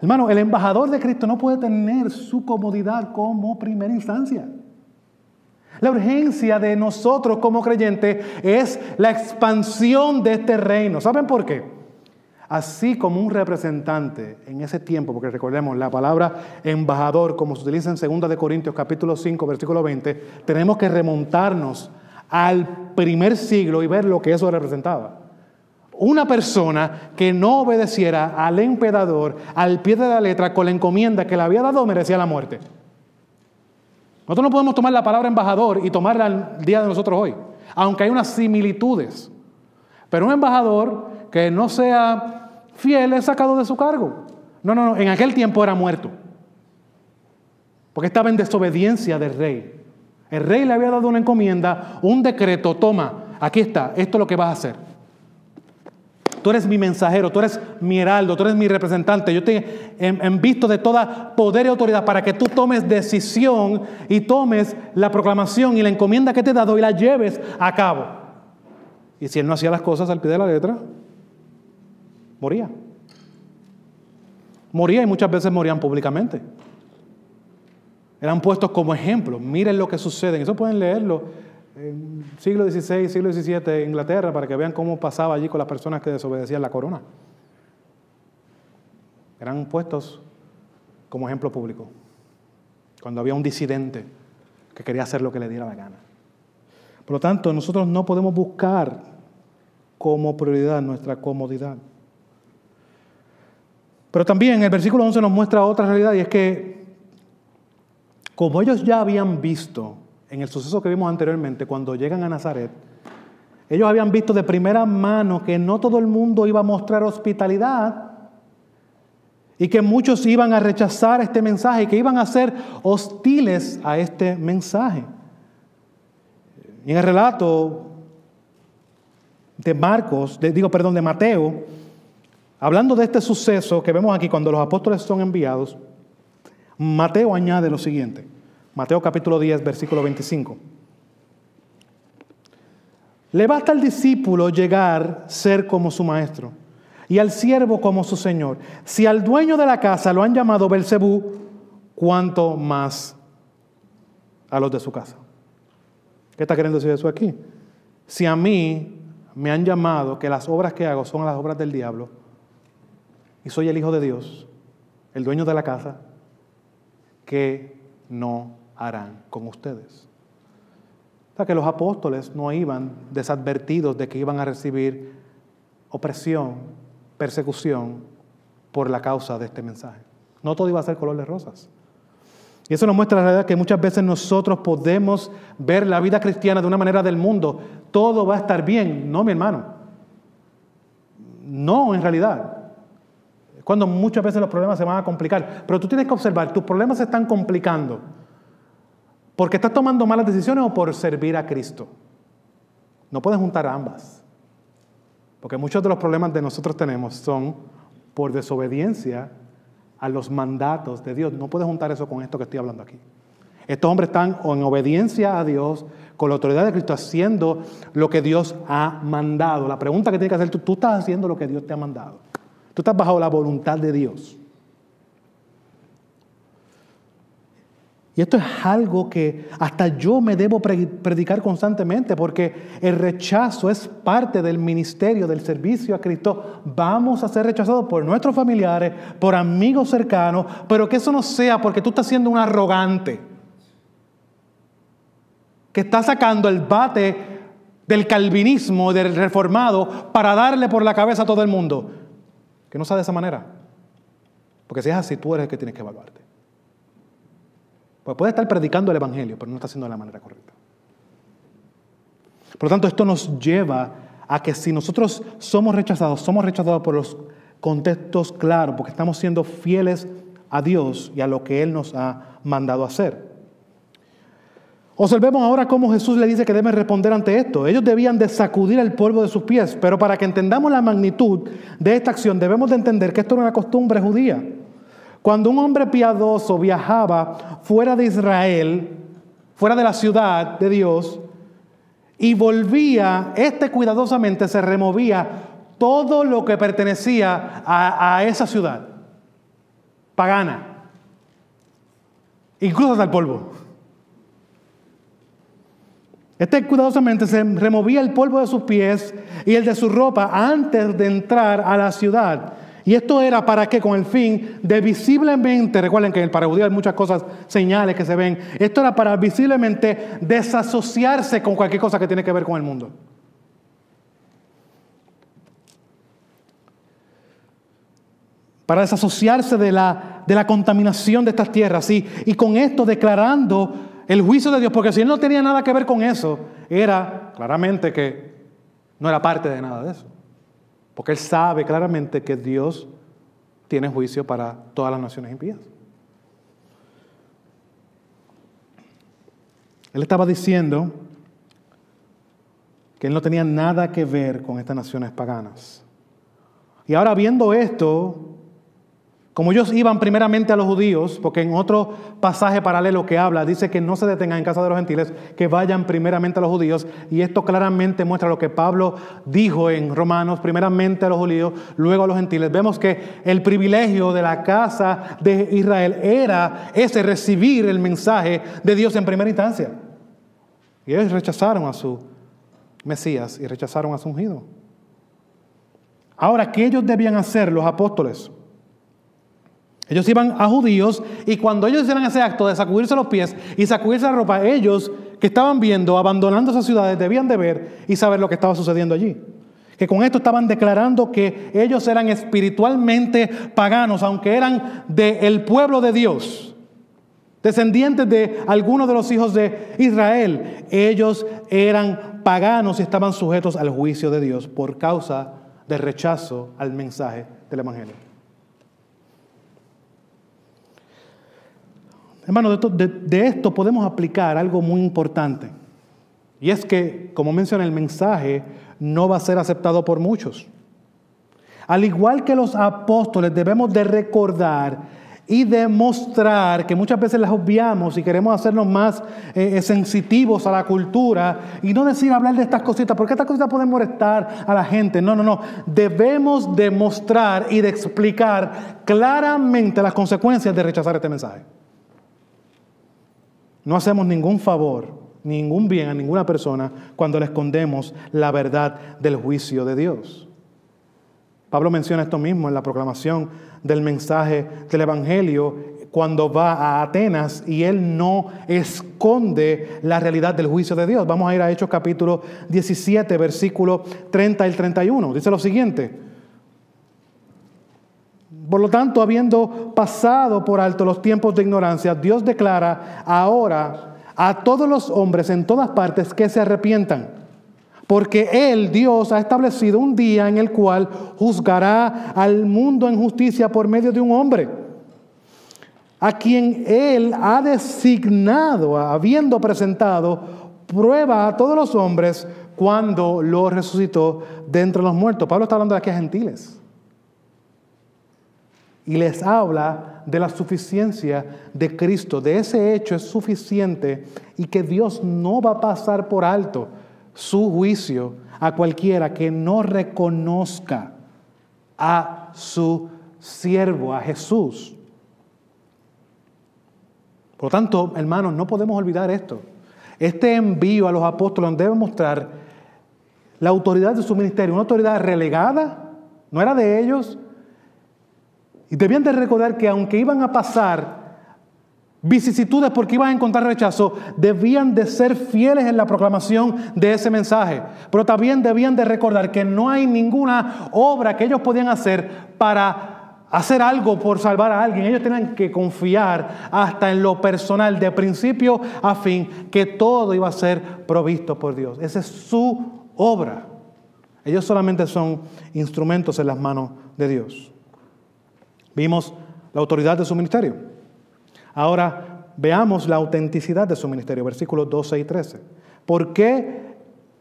Hermano, el embajador de Cristo no puede tener su comodidad como primera instancia. La urgencia de nosotros como creyentes es la expansión de este reino. ¿Saben por qué? Así como un representante en ese tiempo, porque recordemos la palabra embajador, como se utiliza en 2 de Corintios capítulo 5, versículo 20, tenemos que remontarnos al primer siglo y ver lo que eso representaba. Una persona que no obedeciera al emperador al pie de la letra con la encomienda que le había dado merecía la muerte. Nosotros no podemos tomar la palabra embajador y tomarla al día de nosotros hoy, aunque hay unas similitudes. Pero un embajador que no sea fiel es sacado de su cargo. No, no, no, en aquel tiempo era muerto. Porque estaba en desobediencia del rey. El rey le había dado una encomienda, un decreto, toma, aquí está, esto es lo que vas a hacer. Tú eres mi mensajero, tú eres mi heraldo, tú eres mi representante. Yo te he visto de toda poder y autoridad para que tú tomes decisión y tomes la proclamación y la encomienda que te he dado y la lleves a cabo. Y si él no hacía las cosas al pie de la letra, moría. Moría y muchas veces morían públicamente. Eran puestos como ejemplo. Miren lo que sucede. Eso pueden leerlo en siglo XVI, siglo XVII, Inglaterra, para que vean cómo pasaba allí con las personas que desobedecían la corona. Eran puestos como ejemplo público, cuando había un disidente que quería hacer lo que le diera la gana. Por lo tanto, nosotros no podemos buscar como prioridad nuestra comodidad. Pero también el versículo 11 nos muestra otra realidad y es que como ellos ya habían visto en el suceso que vimos anteriormente, cuando llegan a Nazaret, ellos habían visto de primera mano que no todo el mundo iba a mostrar hospitalidad y que muchos iban a rechazar este mensaje y que iban a ser hostiles a este mensaje. En el relato de Marcos, digo, perdón, de Mateo, hablando de este suceso que vemos aquí cuando los apóstoles son enviados, Mateo añade lo siguiente. Mateo capítulo 10, versículo 25. Le basta al discípulo llegar ser como su maestro y al siervo como su señor. Si al dueño de la casa lo han llamado Belcebú, cuánto más a los de su casa. ¿Qué está queriendo decir eso aquí? Si a mí me han llamado que las obras que hago son las obras del diablo y soy el hijo de Dios, el dueño de la casa, que no harán con ustedes. O sea que los apóstoles no iban desadvertidos de que iban a recibir opresión, persecución por la causa de este mensaje. No todo iba a ser color de rosas. Y eso nos muestra la realidad que muchas veces nosotros podemos ver la vida cristiana de una manera del mundo. Todo va a estar bien. No, mi hermano. No, en realidad. Cuando muchas veces los problemas se van a complicar. Pero tú tienes que observar, tus problemas se están complicando porque estás tomando malas decisiones o por servir a Cristo. No puedes juntar ambas. Porque muchos de los problemas que nosotros tenemos son por desobediencia a los mandatos de Dios. No puedes juntar eso con esto que estoy hablando aquí. Estos hombres están en obediencia a Dios, con la autoridad de Cristo, haciendo lo que Dios ha mandado. La pregunta que tienes que hacer tú, tú estás haciendo lo que Dios te ha mandado. Tú estás bajo la voluntad de Dios. Y esto es algo que hasta yo me debo predicar constantemente porque el rechazo es parte del ministerio, del servicio a Cristo. Vamos a ser rechazados por nuestros familiares, por amigos cercanos, pero que eso no sea porque tú estás siendo un arrogante, que está sacando el bate del calvinismo, del reformado, para darle por la cabeza a todo el mundo. Que no sea de esa manera. Porque si es así, tú eres el que tienes que evaluarte. Pues puede estar predicando el Evangelio, pero no está haciendo de la manera correcta. Por lo tanto, esto nos lleva a que si nosotros somos rechazados, somos rechazados por los contextos claros, porque estamos siendo fieles a Dios y a lo que Él nos ha mandado hacer. Observemos ahora cómo Jesús le dice que deben responder ante esto. Ellos debían de sacudir el polvo de sus pies, pero para que entendamos la magnitud de esta acción debemos de entender que esto era una costumbre judía. Cuando un hombre piadoso viajaba fuera de Israel, fuera de la ciudad de Dios, y volvía, este cuidadosamente se removía todo lo que pertenecía a, esa ciudad, pagana, incluso hasta el polvo. Este cuidadosamente se removía el polvo de sus pies y el de su ropa antes de entrar a la ciudad. Y esto era para que con el fin de visiblemente, recuerden que en el parajudío hay muchas cosas, señales que se ven, esto era para visiblemente desasociarse con cualquier cosa que tiene que ver con el mundo. Para desasociarse de la, de la contaminación de estas tierras. Y, y con esto declarando el juicio de Dios, porque si él no tenía nada que ver con eso, era claramente que no era parte de nada de eso. Porque él sabe claramente que Dios tiene juicio para todas las naciones impías. Él estaba diciendo que él no tenía nada que ver con estas naciones paganas. Y ahora viendo esto, como ellos iban primeramente a los judíos, porque en otro pasaje paralelo que habla, dice que no se detengan en casa de los gentiles, que vayan primeramente a los judíos. Y esto claramente muestra lo que Pablo dijo en Romanos, primeramente a los judíos, luego a los gentiles. Vemos que el privilegio de la casa de Israel era ese recibir el mensaje de Dios en primera instancia. Y ellos rechazaron a su Mesías y rechazaron a su ungido. Ahora, ¿qué ellos debían hacer los apóstoles? Ellos iban a judíos y cuando ellos hicieran ese acto de sacudirse los pies y sacudirse la ropa, ellos que estaban viendo, abandonando esas ciudades, debían de ver y saber lo que estaba sucediendo allí. Que con esto estaban declarando que ellos eran espiritualmente paganos, aunque eran del pueblo de Dios, descendientes de algunos de los hijos de Israel. Ellos eran paganos y estaban sujetos al juicio de Dios por causa del rechazo al mensaje del Evangelio. Hermano, de, esto podemos aplicar algo muy importante. Y es que, como mencioné, el mensaje no va a ser aceptado por muchos. Al igual que los apóstoles, debemos de recordar y demostrar que muchas veces las obviamos y queremos hacernos más eh, eh, sensitivos a la cultura y no decir hablar de estas cositas, porque estas cositas pueden molestar a la gente. No, no, no. Debemos demostrar y de explicar claramente las consecuencias de rechazar este mensaje. No hacemos ningún favor, ningún bien a ninguna persona cuando le escondemos la verdad del juicio de Dios. Pablo menciona esto mismo en la proclamación del mensaje del Evangelio cuando va a Atenas y él no esconde la realidad del juicio de Dios. Vamos a ir a Hechos capítulo 17, versículo 30 y 31. Dice lo siguiente. Por lo tanto, habiendo pasado por alto los tiempos de ignorancia, Dios declara ahora a todos los hombres en todas partes que se arrepientan. Porque Él, Dios, ha establecido un día en el cual juzgará al mundo en justicia por medio de un hombre, a quien Él ha designado, habiendo presentado prueba a todos los hombres cuando lo resucitó de entre los muertos. Pablo está hablando de aquí a gentiles y les habla de la suficiencia de Cristo, de ese hecho es suficiente y que Dios no va a pasar por alto su juicio a cualquiera que no reconozca a su siervo, a Jesús. Por lo tanto, hermanos, no podemos olvidar esto. Este envío a los apóstoles debe mostrar la autoridad de su ministerio, una autoridad relegada, no era de ellos, y debían de recordar que aunque iban a pasar vicisitudes porque iban a encontrar rechazo, debían de ser fieles en la proclamación de ese mensaje. Pero también debían de recordar que no hay ninguna obra que ellos podían hacer para hacer algo por salvar a alguien. Ellos tenían que confiar hasta en lo personal, de principio a fin, que todo iba a ser provisto por Dios. Esa es su obra. Ellos solamente son instrumentos en las manos de Dios. Vimos la autoridad de su ministerio. Ahora veamos la autenticidad de su ministerio, versículos 12 y 13. ¿Por qué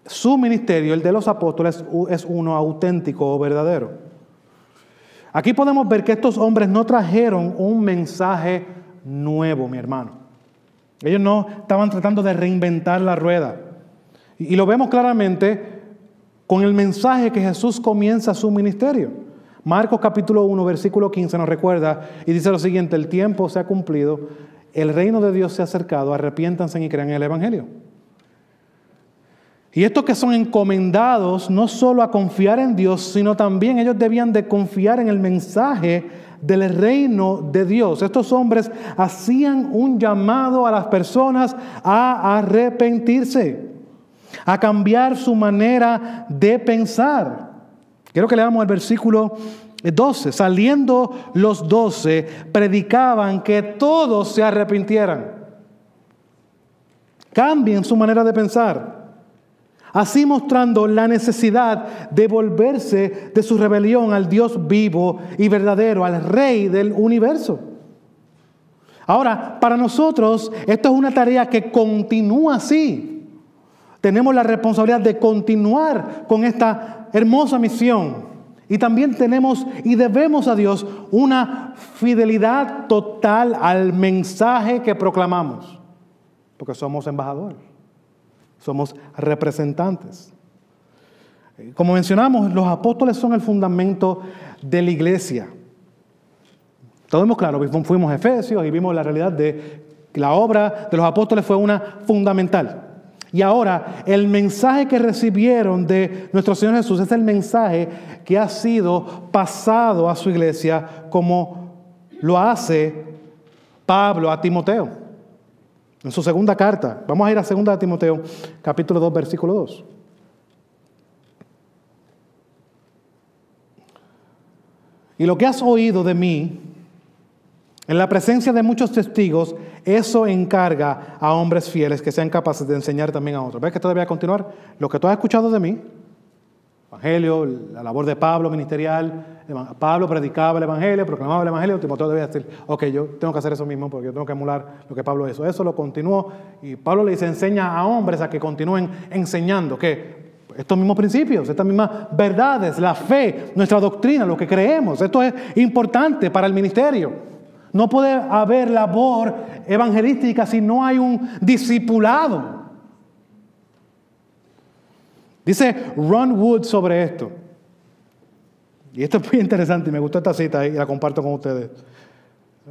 su ministerio, el de los apóstoles, es uno auténtico o verdadero? Aquí podemos ver que estos hombres no trajeron un mensaje nuevo, mi hermano. Ellos no estaban tratando de reinventar la rueda. Y lo vemos claramente con el mensaje que Jesús comienza su ministerio. Marcos capítulo 1, versículo 15 nos recuerda y dice lo siguiente, el tiempo se ha cumplido, el reino de Dios se ha acercado, arrepiéntanse y crean en el Evangelio. Y estos que son encomendados no solo a confiar en Dios, sino también ellos debían de confiar en el mensaje del reino de Dios. Estos hombres hacían un llamado a las personas a arrepentirse, a cambiar su manera de pensar. Quiero que leamos el versículo 12. Saliendo los doce, predicaban que todos se arrepintieran. Cambien su manera de pensar así mostrando la necesidad de volverse de su rebelión al Dios vivo y verdadero, al Rey del universo. Ahora, para nosotros, esto es una tarea que continúa así. Tenemos la responsabilidad de continuar con esta hermosa misión. Y también tenemos y debemos a Dios una fidelidad total al mensaje que proclamamos, porque somos embajadores somos representantes. Como mencionamos, los apóstoles son el fundamento de la iglesia. Todos vemos claro, fuimos a Efesios y vimos la realidad de que la obra de los apóstoles fue una fundamental. Y ahora el mensaje que recibieron de nuestro Señor Jesús es el mensaje que ha sido pasado a su iglesia como lo hace Pablo a Timoteo. En su segunda carta, vamos a ir a 2 Timoteo, capítulo 2, versículo 2. Y lo que has oído de mí, en la presencia de muchos testigos, eso encarga a hombres fieles que sean capaces de enseñar también a otros. ¿Ves que todavía continuar? Lo que tú has escuchado de mí, Evangelio, la labor de Pablo ministerial. Pablo predicaba el Evangelio, proclamaba el Evangelio, Timoteo debía decir, ok, yo tengo que hacer eso mismo porque yo tengo que emular lo que Pablo hizo. Eso lo continuó y Pablo le dice, enseña a hombres a que continúen enseñando que estos mismos principios, estas mismas verdades, la fe, nuestra doctrina, lo que creemos, esto es importante para el ministerio. No puede haber labor evangelística si no hay un discipulado. Dice Ron Wood sobre esto. Y esto es muy interesante y me gustó esta cita y la comparto con ustedes.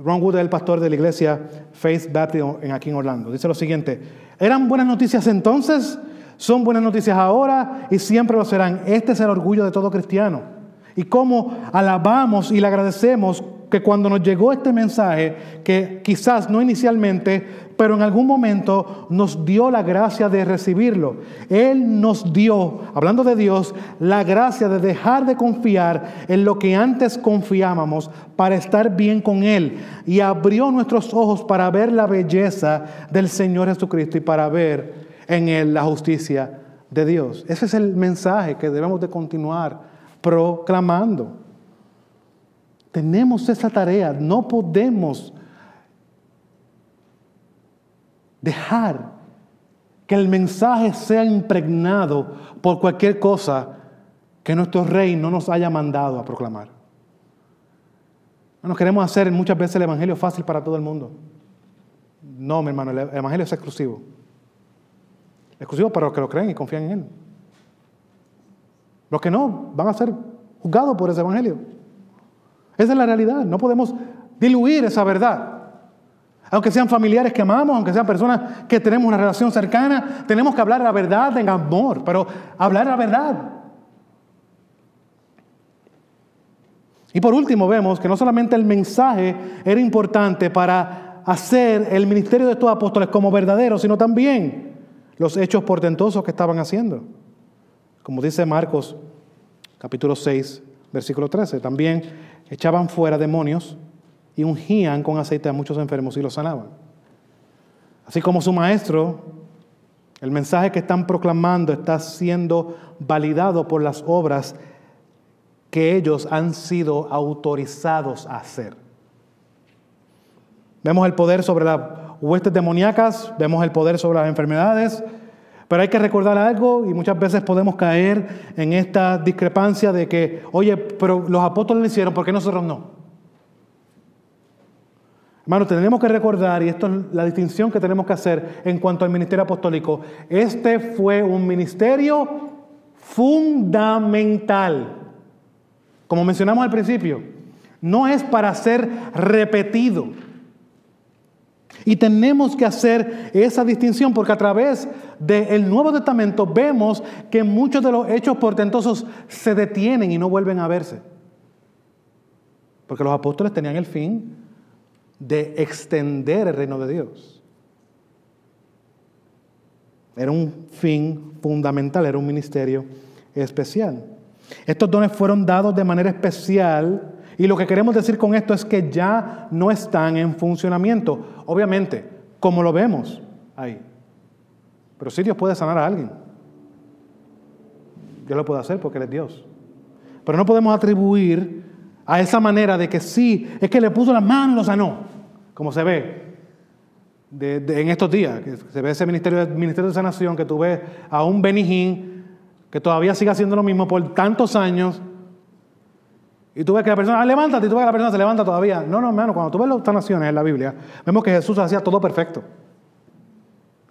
Ron Wood es el pastor de la iglesia Faith Baptist aquí en Orlando. Dice lo siguiente, ¿eran buenas noticias entonces? Son buenas noticias ahora y siempre lo serán. Este es el orgullo de todo cristiano. Y cómo alabamos y le agradecemos que cuando nos llegó este mensaje, que quizás no inicialmente, pero en algún momento nos dio la gracia de recibirlo. Él nos dio, hablando de Dios, la gracia de dejar de confiar en lo que antes confiábamos para estar bien con Él. Y abrió nuestros ojos para ver la belleza del Señor Jesucristo y para ver en Él la justicia de Dios. Ese es el mensaje que debemos de continuar proclamando. Tenemos esa tarea, no podemos dejar que el mensaje sea impregnado por cualquier cosa que nuestro rey no nos haya mandado a proclamar. No queremos hacer muchas veces el Evangelio fácil para todo el mundo. No, mi hermano, el Evangelio es exclusivo. Exclusivo para los que lo creen y confían en Él. Los que no van a ser juzgados por ese Evangelio. Esa es la realidad. No podemos diluir esa verdad. Aunque sean familiares que amamos, aunque sean personas que tenemos una relación cercana, tenemos que hablar la verdad en amor, pero hablar la verdad. Y por último vemos que no solamente el mensaje era importante para hacer el ministerio de estos apóstoles como verdadero, sino también los hechos portentosos que estaban haciendo. Como dice Marcos capítulo 6, versículo 13, también echaban fuera demonios y ungían con aceite a muchos enfermos y los sanaban. Así como su maestro, el mensaje que están proclamando está siendo validado por las obras que ellos han sido autorizados a hacer. Vemos el poder sobre la huestes demoníacas, vemos el poder sobre las enfermedades, pero hay que recordar algo y muchas veces podemos caer en esta discrepancia de que, oye, pero los apóstoles lo hicieron, ¿por qué nosotros no? Hermano, tenemos que recordar, y esto es la distinción que tenemos que hacer en cuanto al ministerio apostólico, este fue un ministerio fundamental. Como mencionamos al principio, no es para ser repetido. Y tenemos que hacer esa distinción porque a través del Nuevo Testamento vemos que muchos de los hechos portentosos se detienen y no vuelven a verse. Porque los apóstoles tenían el fin de extender el reino de Dios. Era un fin fundamental, era un ministerio especial. Estos dones fueron dados de manera especial y lo que queremos decir con esto es que ya no están en funcionamiento. Obviamente, como lo vemos ahí. Pero sí Dios puede sanar a alguien. Dios lo puede hacer porque Él es Dios. Pero no podemos atribuir a esa manera de que sí, es que le puso la mano y lo sanó, como se ve en estos días, que se ve ese ministerio, ministerio de sanación, que tú ves a un Benijín que todavía sigue haciendo lo mismo por tantos años, y tú ves que la persona, ah, levántate, y tú ves que la persona se levanta todavía. No, no, hermano, cuando tú ves las sanaciones en la Biblia, vemos que Jesús hacía todo perfecto.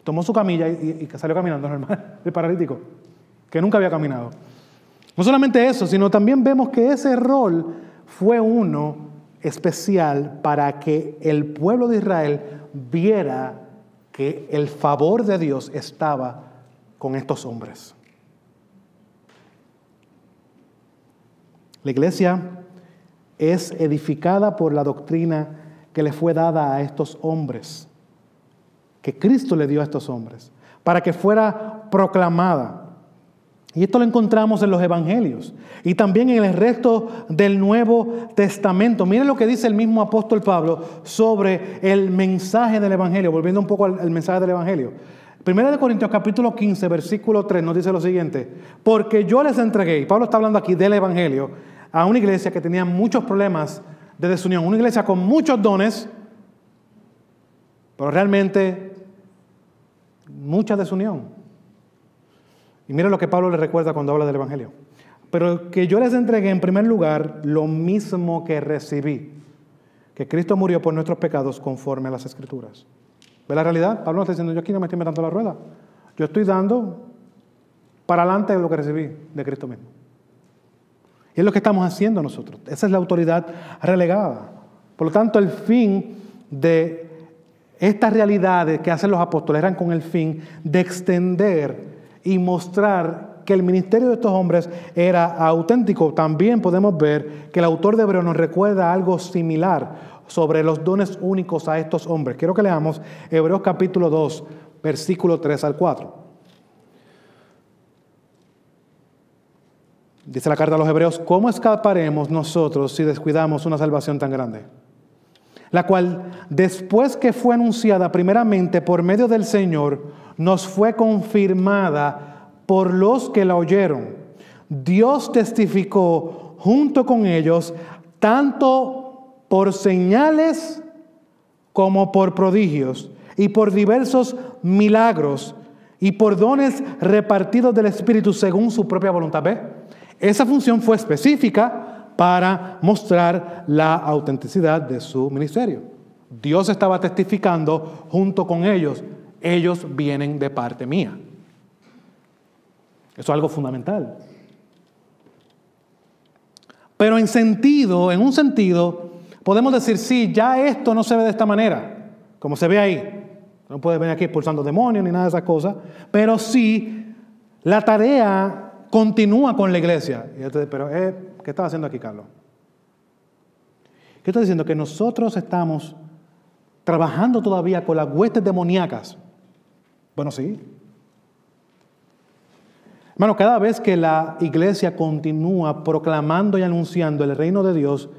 Tomó su camilla y, salió caminando normal, el paralítico, que nunca había caminado. No solamente eso, sino también vemos que ese rol fue uno especial para que el pueblo de Israel viera que el favor de Dios estaba con estos hombres. La iglesia es edificada por la doctrina que le fue dada a estos hombres, que Cristo le dio a estos hombres, para que fuera proclamada. Y esto lo encontramos en los evangelios y también en el resto del Nuevo Testamento. Miren lo que dice el mismo apóstol Pablo sobre el mensaje del evangelio, volviendo un poco al, mensaje del evangelio. Primera de Corintios capítulo 15, versículo 3 nos dice lo siguiente, porque yo les entregué, y Pablo está hablando aquí del evangelio, a una iglesia que tenía muchos problemas de desunión, una iglesia con muchos dones, pero realmente mucha desunión. Y mira lo que Pablo le recuerda cuando habla del Evangelio. Pero que yo les entregué en primer lugar lo mismo que recibí, que Cristo murió por nuestros pecados conforme a las Escrituras. ¿Ve la realidad? Pablo está diciendo, yo aquí no me estoy metiendo la rueda. Yo estoy dando para adelante lo que recibí de Cristo mismo. Y es lo que estamos haciendo nosotros. Esa es la autoridad relegada. Por lo tanto, el fin de estas realidades que hacen los apóstoles eran con el fin de extender y mostrar que el ministerio de estos hombres era auténtico. También podemos ver que el autor de Hebreo nos recuerda algo similar sobre los dones únicos a estos hombres. Quiero que leamos Hebreos capítulo 2, versículo 3 al 4. Dice la carta a los Hebreos, ¿cómo escaparemos nosotros si descuidamos una salvación tan grande? La cual, después que fue anunciada primeramente por medio del Señor, nos fue confirmada por los que la oyeron. Dios testificó junto con ellos tanto por señales como por prodigios y por diversos milagros y por dones repartidos del Espíritu según su propia voluntad. ¿Ve? Esa función fue específica para mostrar la autenticidad de su ministerio. Dios estaba testificando junto con ellos ellos vienen de parte mía. Eso es algo fundamental. Pero en sentido, en un sentido, podemos decir, sí, ya esto no se ve de esta manera, como se ve ahí. No puedes venir aquí expulsando demonios ni nada de esas cosas, pero sí, la tarea continúa con la iglesia. Pero, eh, ¿qué estás haciendo aquí, Carlos? ¿Qué está diciendo? Que nosotros estamos trabajando todavía con las huestes demoníacas bueno, sí. Hermano, cada vez que la iglesia continúa proclamando y anunciando el reino de Dios,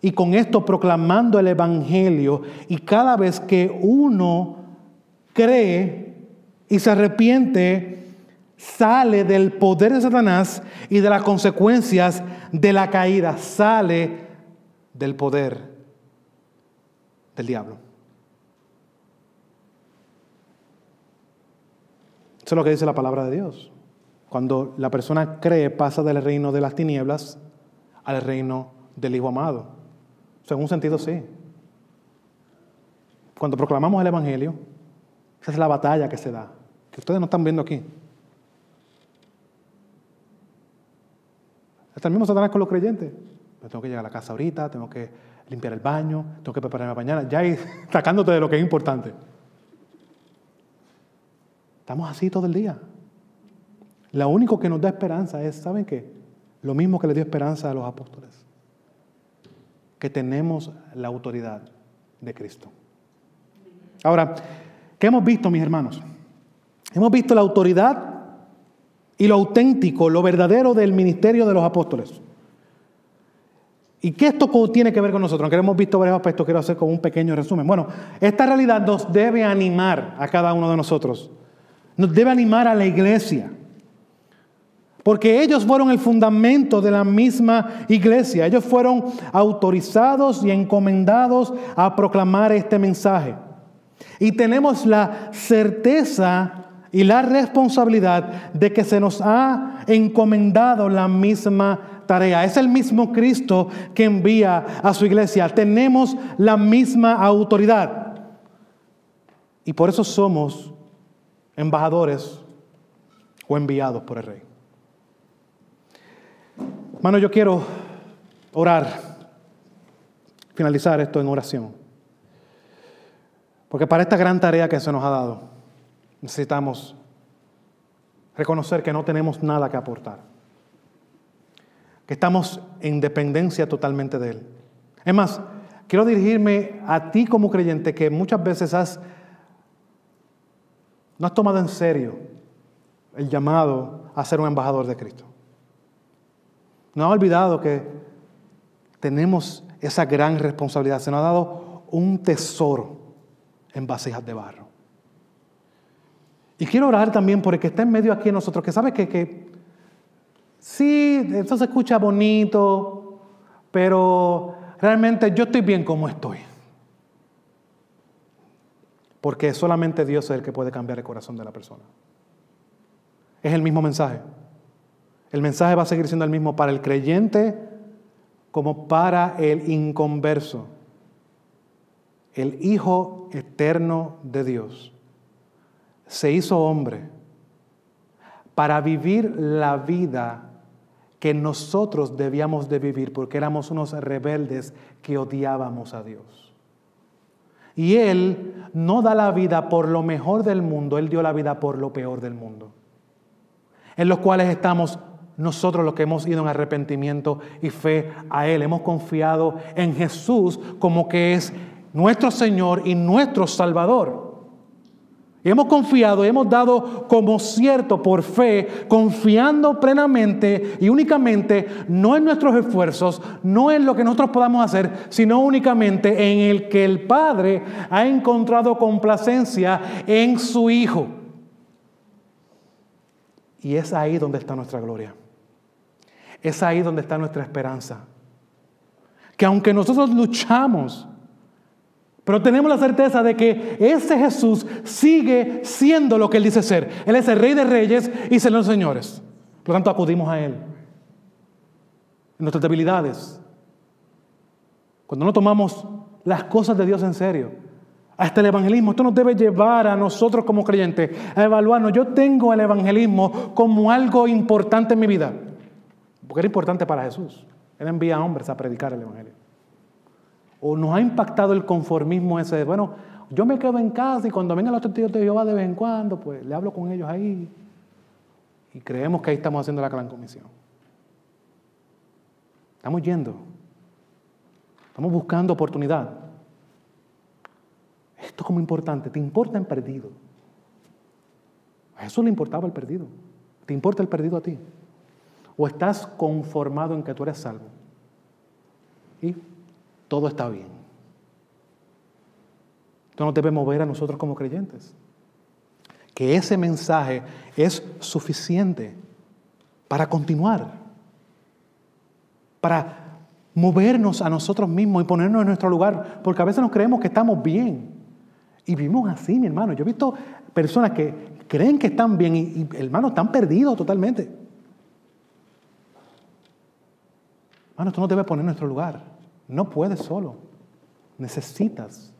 y con esto proclamando el Evangelio, y cada vez que uno cree y se arrepiente, sale del poder de Satanás y de las consecuencias de la caída, sale del poder del diablo. Eso es lo que dice la palabra de Dios. Cuando la persona cree, pasa del reino de las tinieblas al reino del Hijo amado. O sea, en un sentido sí. Cuando proclamamos el Evangelio, esa es la batalla que se da, que ustedes no están viendo aquí. Hasta el mismo Satanás con los creyentes. Yo tengo que llegar a la casa ahorita, tengo que limpiar el baño, tengo que prepararme mañana, ya ir sacándote de lo que es importante. Estamos así todo el día. Lo único que nos da esperanza es, ¿saben qué? Lo mismo que le dio esperanza a los apóstoles. Que tenemos la autoridad de Cristo. Ahora, ¿qué hemos visto, mis hermanos? Hemos visto la autoridad y lo auténtico, lo verdadero del ministerio de los apóstoles. ¿Y qué esto tiene que ver con nosotros? Aunque hemos visto varios aspectos, quiero hacer como un pequeño resumen. Bueno, esta realidad nos debe animar a cada uno de nosotros. Nos debe animar a la iglesia. Porque ellos fueron el fundamento de la misma iglesia. Ellos fueron autorizados y encomendados a proclamar este mensaje. Y tenemos la certeza y la responsabilidad de que se nos ha encomendado la misma tarea. Es el mismo Cristo que envía a su iglesia. Tenemos la misma autoridad. Y por eso somos embajadores o enviados por el rey. Hermano, yo quiero orar, finalizar esto en oración. Porque para esta gran tarea que se nos ha dado, necesitamos reconocer que no tenemos nada que aportar. Que estamos en dependencia totalmente de Él. Es más, quiero dirigirme a ti como creyente que muchas veces has, no has tomado en serio el llamado a ser un embajador de Cristo. No ha olvidado que tenemos esa gran responsabilidad. Se nos ha dado un tesoro en vasijas de barro. Y quiero orar también por el que está en medio aquí de nosotros, que sabe que, que sí, eso se escucha bonito, pero realmente yo estoy bien como estoy. Porque solamente Dios es el que puede cambiar el corazón de la persona. Es el mismo mensaje. El mensaje va a seguir siendo el mismo para el creyente como para el inconverso. El Hijo eterno de Dios se hizo hombre para vivir la vida que nosotros debíamos de vivir porque éramos unos rebeldes que odiábamos a Dios. Y Él no da la vida por lo mejor del mundo, Él dio la vida por lo peor del mundo, en los cuales estamos nosotros los que hemos ido en arrepentimiento y fe a Él. Hemos confiado en Jesús como que es nuestro Señor y nuestro Salvador. Hemos confiado, hemos dado como cierto por fe, confiando plenamente y únicamente no en nuestros esfuerzos, no en lo que nosotros podamos hacer, sino únicamente en el que el Padre ha encontrado complacencia en su Hijo. Y es ahí donde está nuestra gloria. Es ahí donde está nuestra esperanza. Que aunque nosotros luchamos, pero tenemos la certeza de que ese Jesús sigue siendo lo que Él dice ser. Él es el Rey de Reyes y Señor de Señores. Por lo tanto, acudimos a Él. En nuestras debilidades. Cuando no tomamos las cosas de Dios en serio. Hasta el evangelismo. Esto nos debe llevar a nosotros como creyentes a evaluarnos. Yo tengo el evangelismo como algo importante en mi vida porque era importante para Jesús. Él envía a hombres a predicar el Evangelio. O nos ha impactado el conformismo ese de, bueno, yo me quedo en casa y cuando vengan los testigos de Jehová de vez en cuando, pues le hablo con ellos ahí. Y creemos que ahí estamos haciendo la gran comisión. Estamos yendo. Estamos buscando oportunidad. Esto como importante. ¿Te importa el perdido? A eso le importaba el perdido. ¿Te importa el perdido a ti? ¿O estás conformado en que tú eres salvo? Y todo está bien. Esto nos debe mover a nosotros como creyentes. Que ese mensaje es suficiente para continuar, para movernos a nosotros mismos y ponernos en nuestro lugar, porque a veces nos creemos que estamos bien. Y vivimos así, mi hermano. Yo he visto personas que creen que están bien y, y hermanos, están perdidos totalmente. Hermanos, tú no debes poner en nuestro lugar. No puedes solo. Necesitas.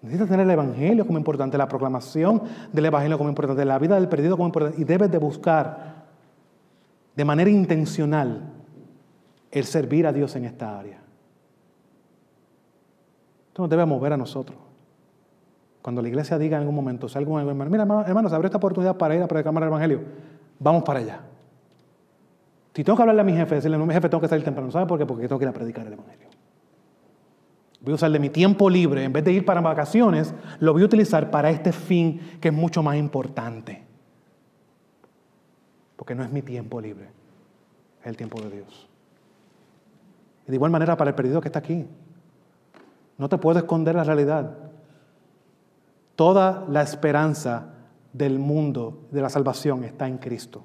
Necesitas tener el Evangelio como importante, la proclamación del Evangelio como importante, la vida del perdido como importante. Y debes de buscar de manera intencional el servir a Dios en esta área. Esto nos debe mover a nosotros. Cuando la iglesia diga en algún momento, si algún hermano, mira hermano, se abre esta oportunidad para ir a predicar el Evangelio, vamos para allá. Si tengo que hablarle a mi jefe, decirle, no, mi jefe, tengo que salir temprano. ¿Sabe por qué? Porque tengo que ir a predicar el Evangelio. Voy a usar de mi tiempo libre, en vez de ir para vacaciones, lo voy a utilizar para este fin que es mucho más importante. Porque no es mi tiempo libre, es el tiempo de Dios. Y de igual manera para el perdido que está aquí. No te puedo esconder la realidad. Toda la esperanza del mundo, de la salvación, está en Cristo.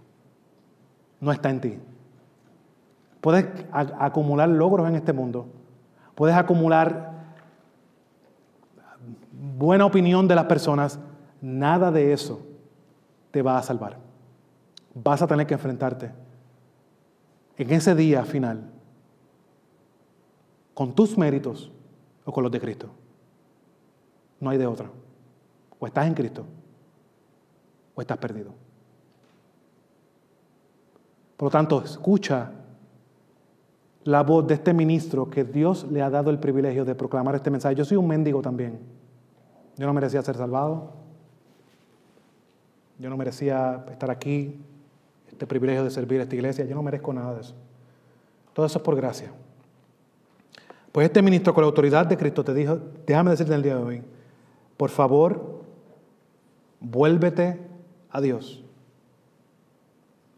No está en ti. Puedes acumular logros en este mundo. Puedes acumular buena opinión de las personas. Nada de eso te va a salvar. Vas a tener que enfrentarte en ese día final con tus méritos o con los de Cristo. No hay de otra. O estás en Cristo o estás perdido. Por lo tanto, escucha la voz de este ministro que Dios le ha dado el privilegio de proclamar este mensaje. Yo soy un mendigo también. Yo no merecía ser salvado. Yo no merecía estar aquí, este privilegio de servir a esta iglesia. Yo no merezco nada de eso. Todo eso es por gracia. Pues este ministro con la autoridad de Cristo te dijo, déjame decirte el día de hoy, por favor, vuélvete a Dios.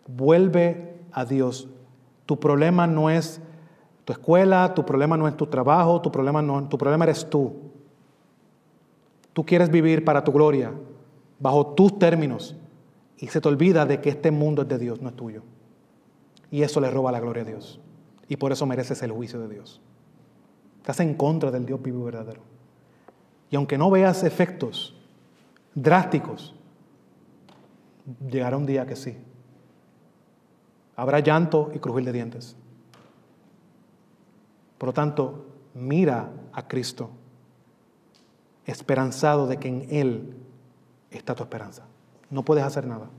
Vuelve a Dios. Tu problema no es tu escuela, tu problema no es tu trabajo, tu problema, no, tu problema eres tú. Tú quieres vivir para tu gloria, bajo tus términos, y se te olvida de que este mundo es de Dios, no es tuyo. Y eso le roba la gloria a Dios. Y por eso mereces el juicio de Dios. Estás en contra del Dios vivo y verdadero. Y aunque no veas efectos drásticos, llegará un día que sí. Habrá llanto y crujir de dientes. Por lo tanto, mira a Cristo, esperanzado de que en Él está tu esperanza. No puedes hacer nada.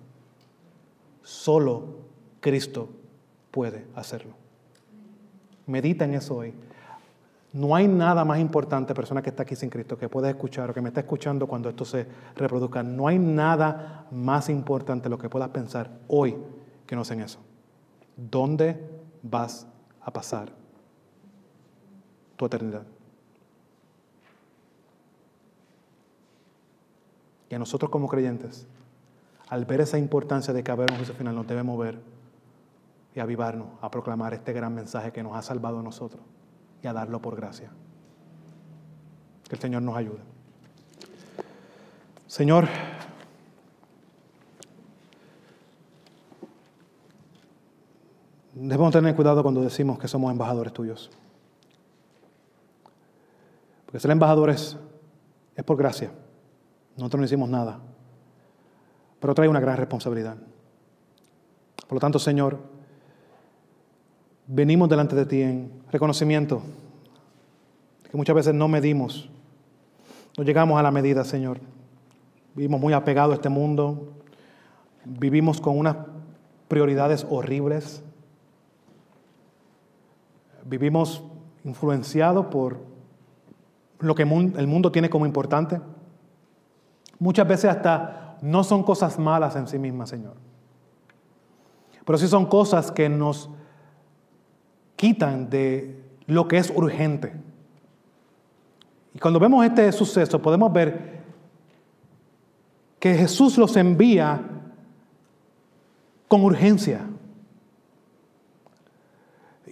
Solo Cristo puede hacerlo. Medita en eso hoy. No hay nada más importante, persona que está aquí sin Cristo, que pueda escuchar o que me está escuchando cuando esto se reproduzca. No hay nada más importante lo que puedas pensar hoy que no sea en eso. ¿Dónde vas a pasar tu eternidad? Y a nosotros como creyentes, al ver esa importancia de que haber un juicio final, nos debemos ver y avivarnos a proclamar este gran mensaje que nos ha salvado a nosotros y a darlo por gracia. Que el Señor nos ayude. Señor, debemos tener cuidado cuando decimos que somos embajadores tuyos. Porque ser embajadores es por gracia. Nosotros no hicimos nada. Pero trae una gran responsabilidad. Por lo tanto, Señor, venimos delante de ti en reconocimiento, que muchas veces no medimos, no llegamos a la medida, Señor. Vivimos muy apegados a este mundo, vivimos con unas prioridades horribles, vivimos influenciados por lo que el mundo tiene como importante. Muchas veces hasta no son cosas malas en sí mismas, Señor. Pero sí son cosas que nos quitan de lo que es urgente. Y cuando vemos este suceso podemos ver que Jesús los envía con urgencia.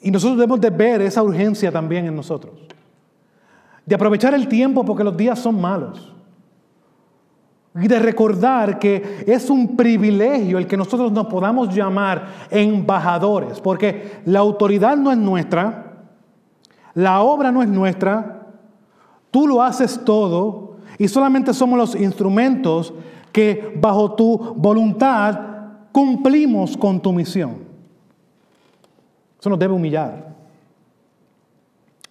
Y nosotros debemos de ver esa urgencia también en nosotros. De aprovechar el tiempo porque los días son malos. Y de recordar que es un privilegio el que nosotros nos podamos llamar embajadores, porque la autoridad no es nuestra, la obra no es nuestra, tú lo haces todo y solamente somos los instrumentos que bajo tu voluntad cumplimos con tu misión. Eso nos debe humillar.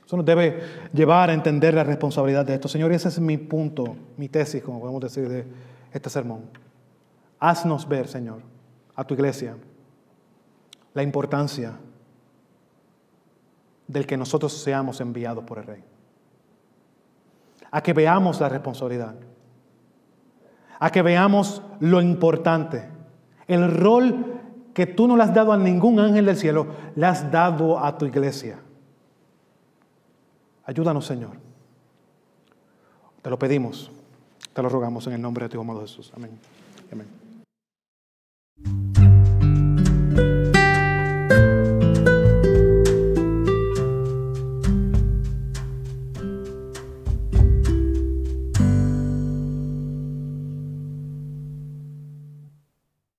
Eso nos debe llevar a entender la responsabilidad de esto. Señor, ese es mi punto, mi tesis, como podemos decir, de este sermón. Haznos ver, Señor, a tu iglesia, la importancia del que nosotros seamos enviados por el Rey. A que veamos la responsabilidad. A que veamos lo importante. El rol que tú no le has dado a ningún ángel del cielo, le has dado a tu iglesia. Ayúdanos, Señor. Te lo pedimos, te lo rogamos en el nombre de tu amado Jesús. Amén. Amén.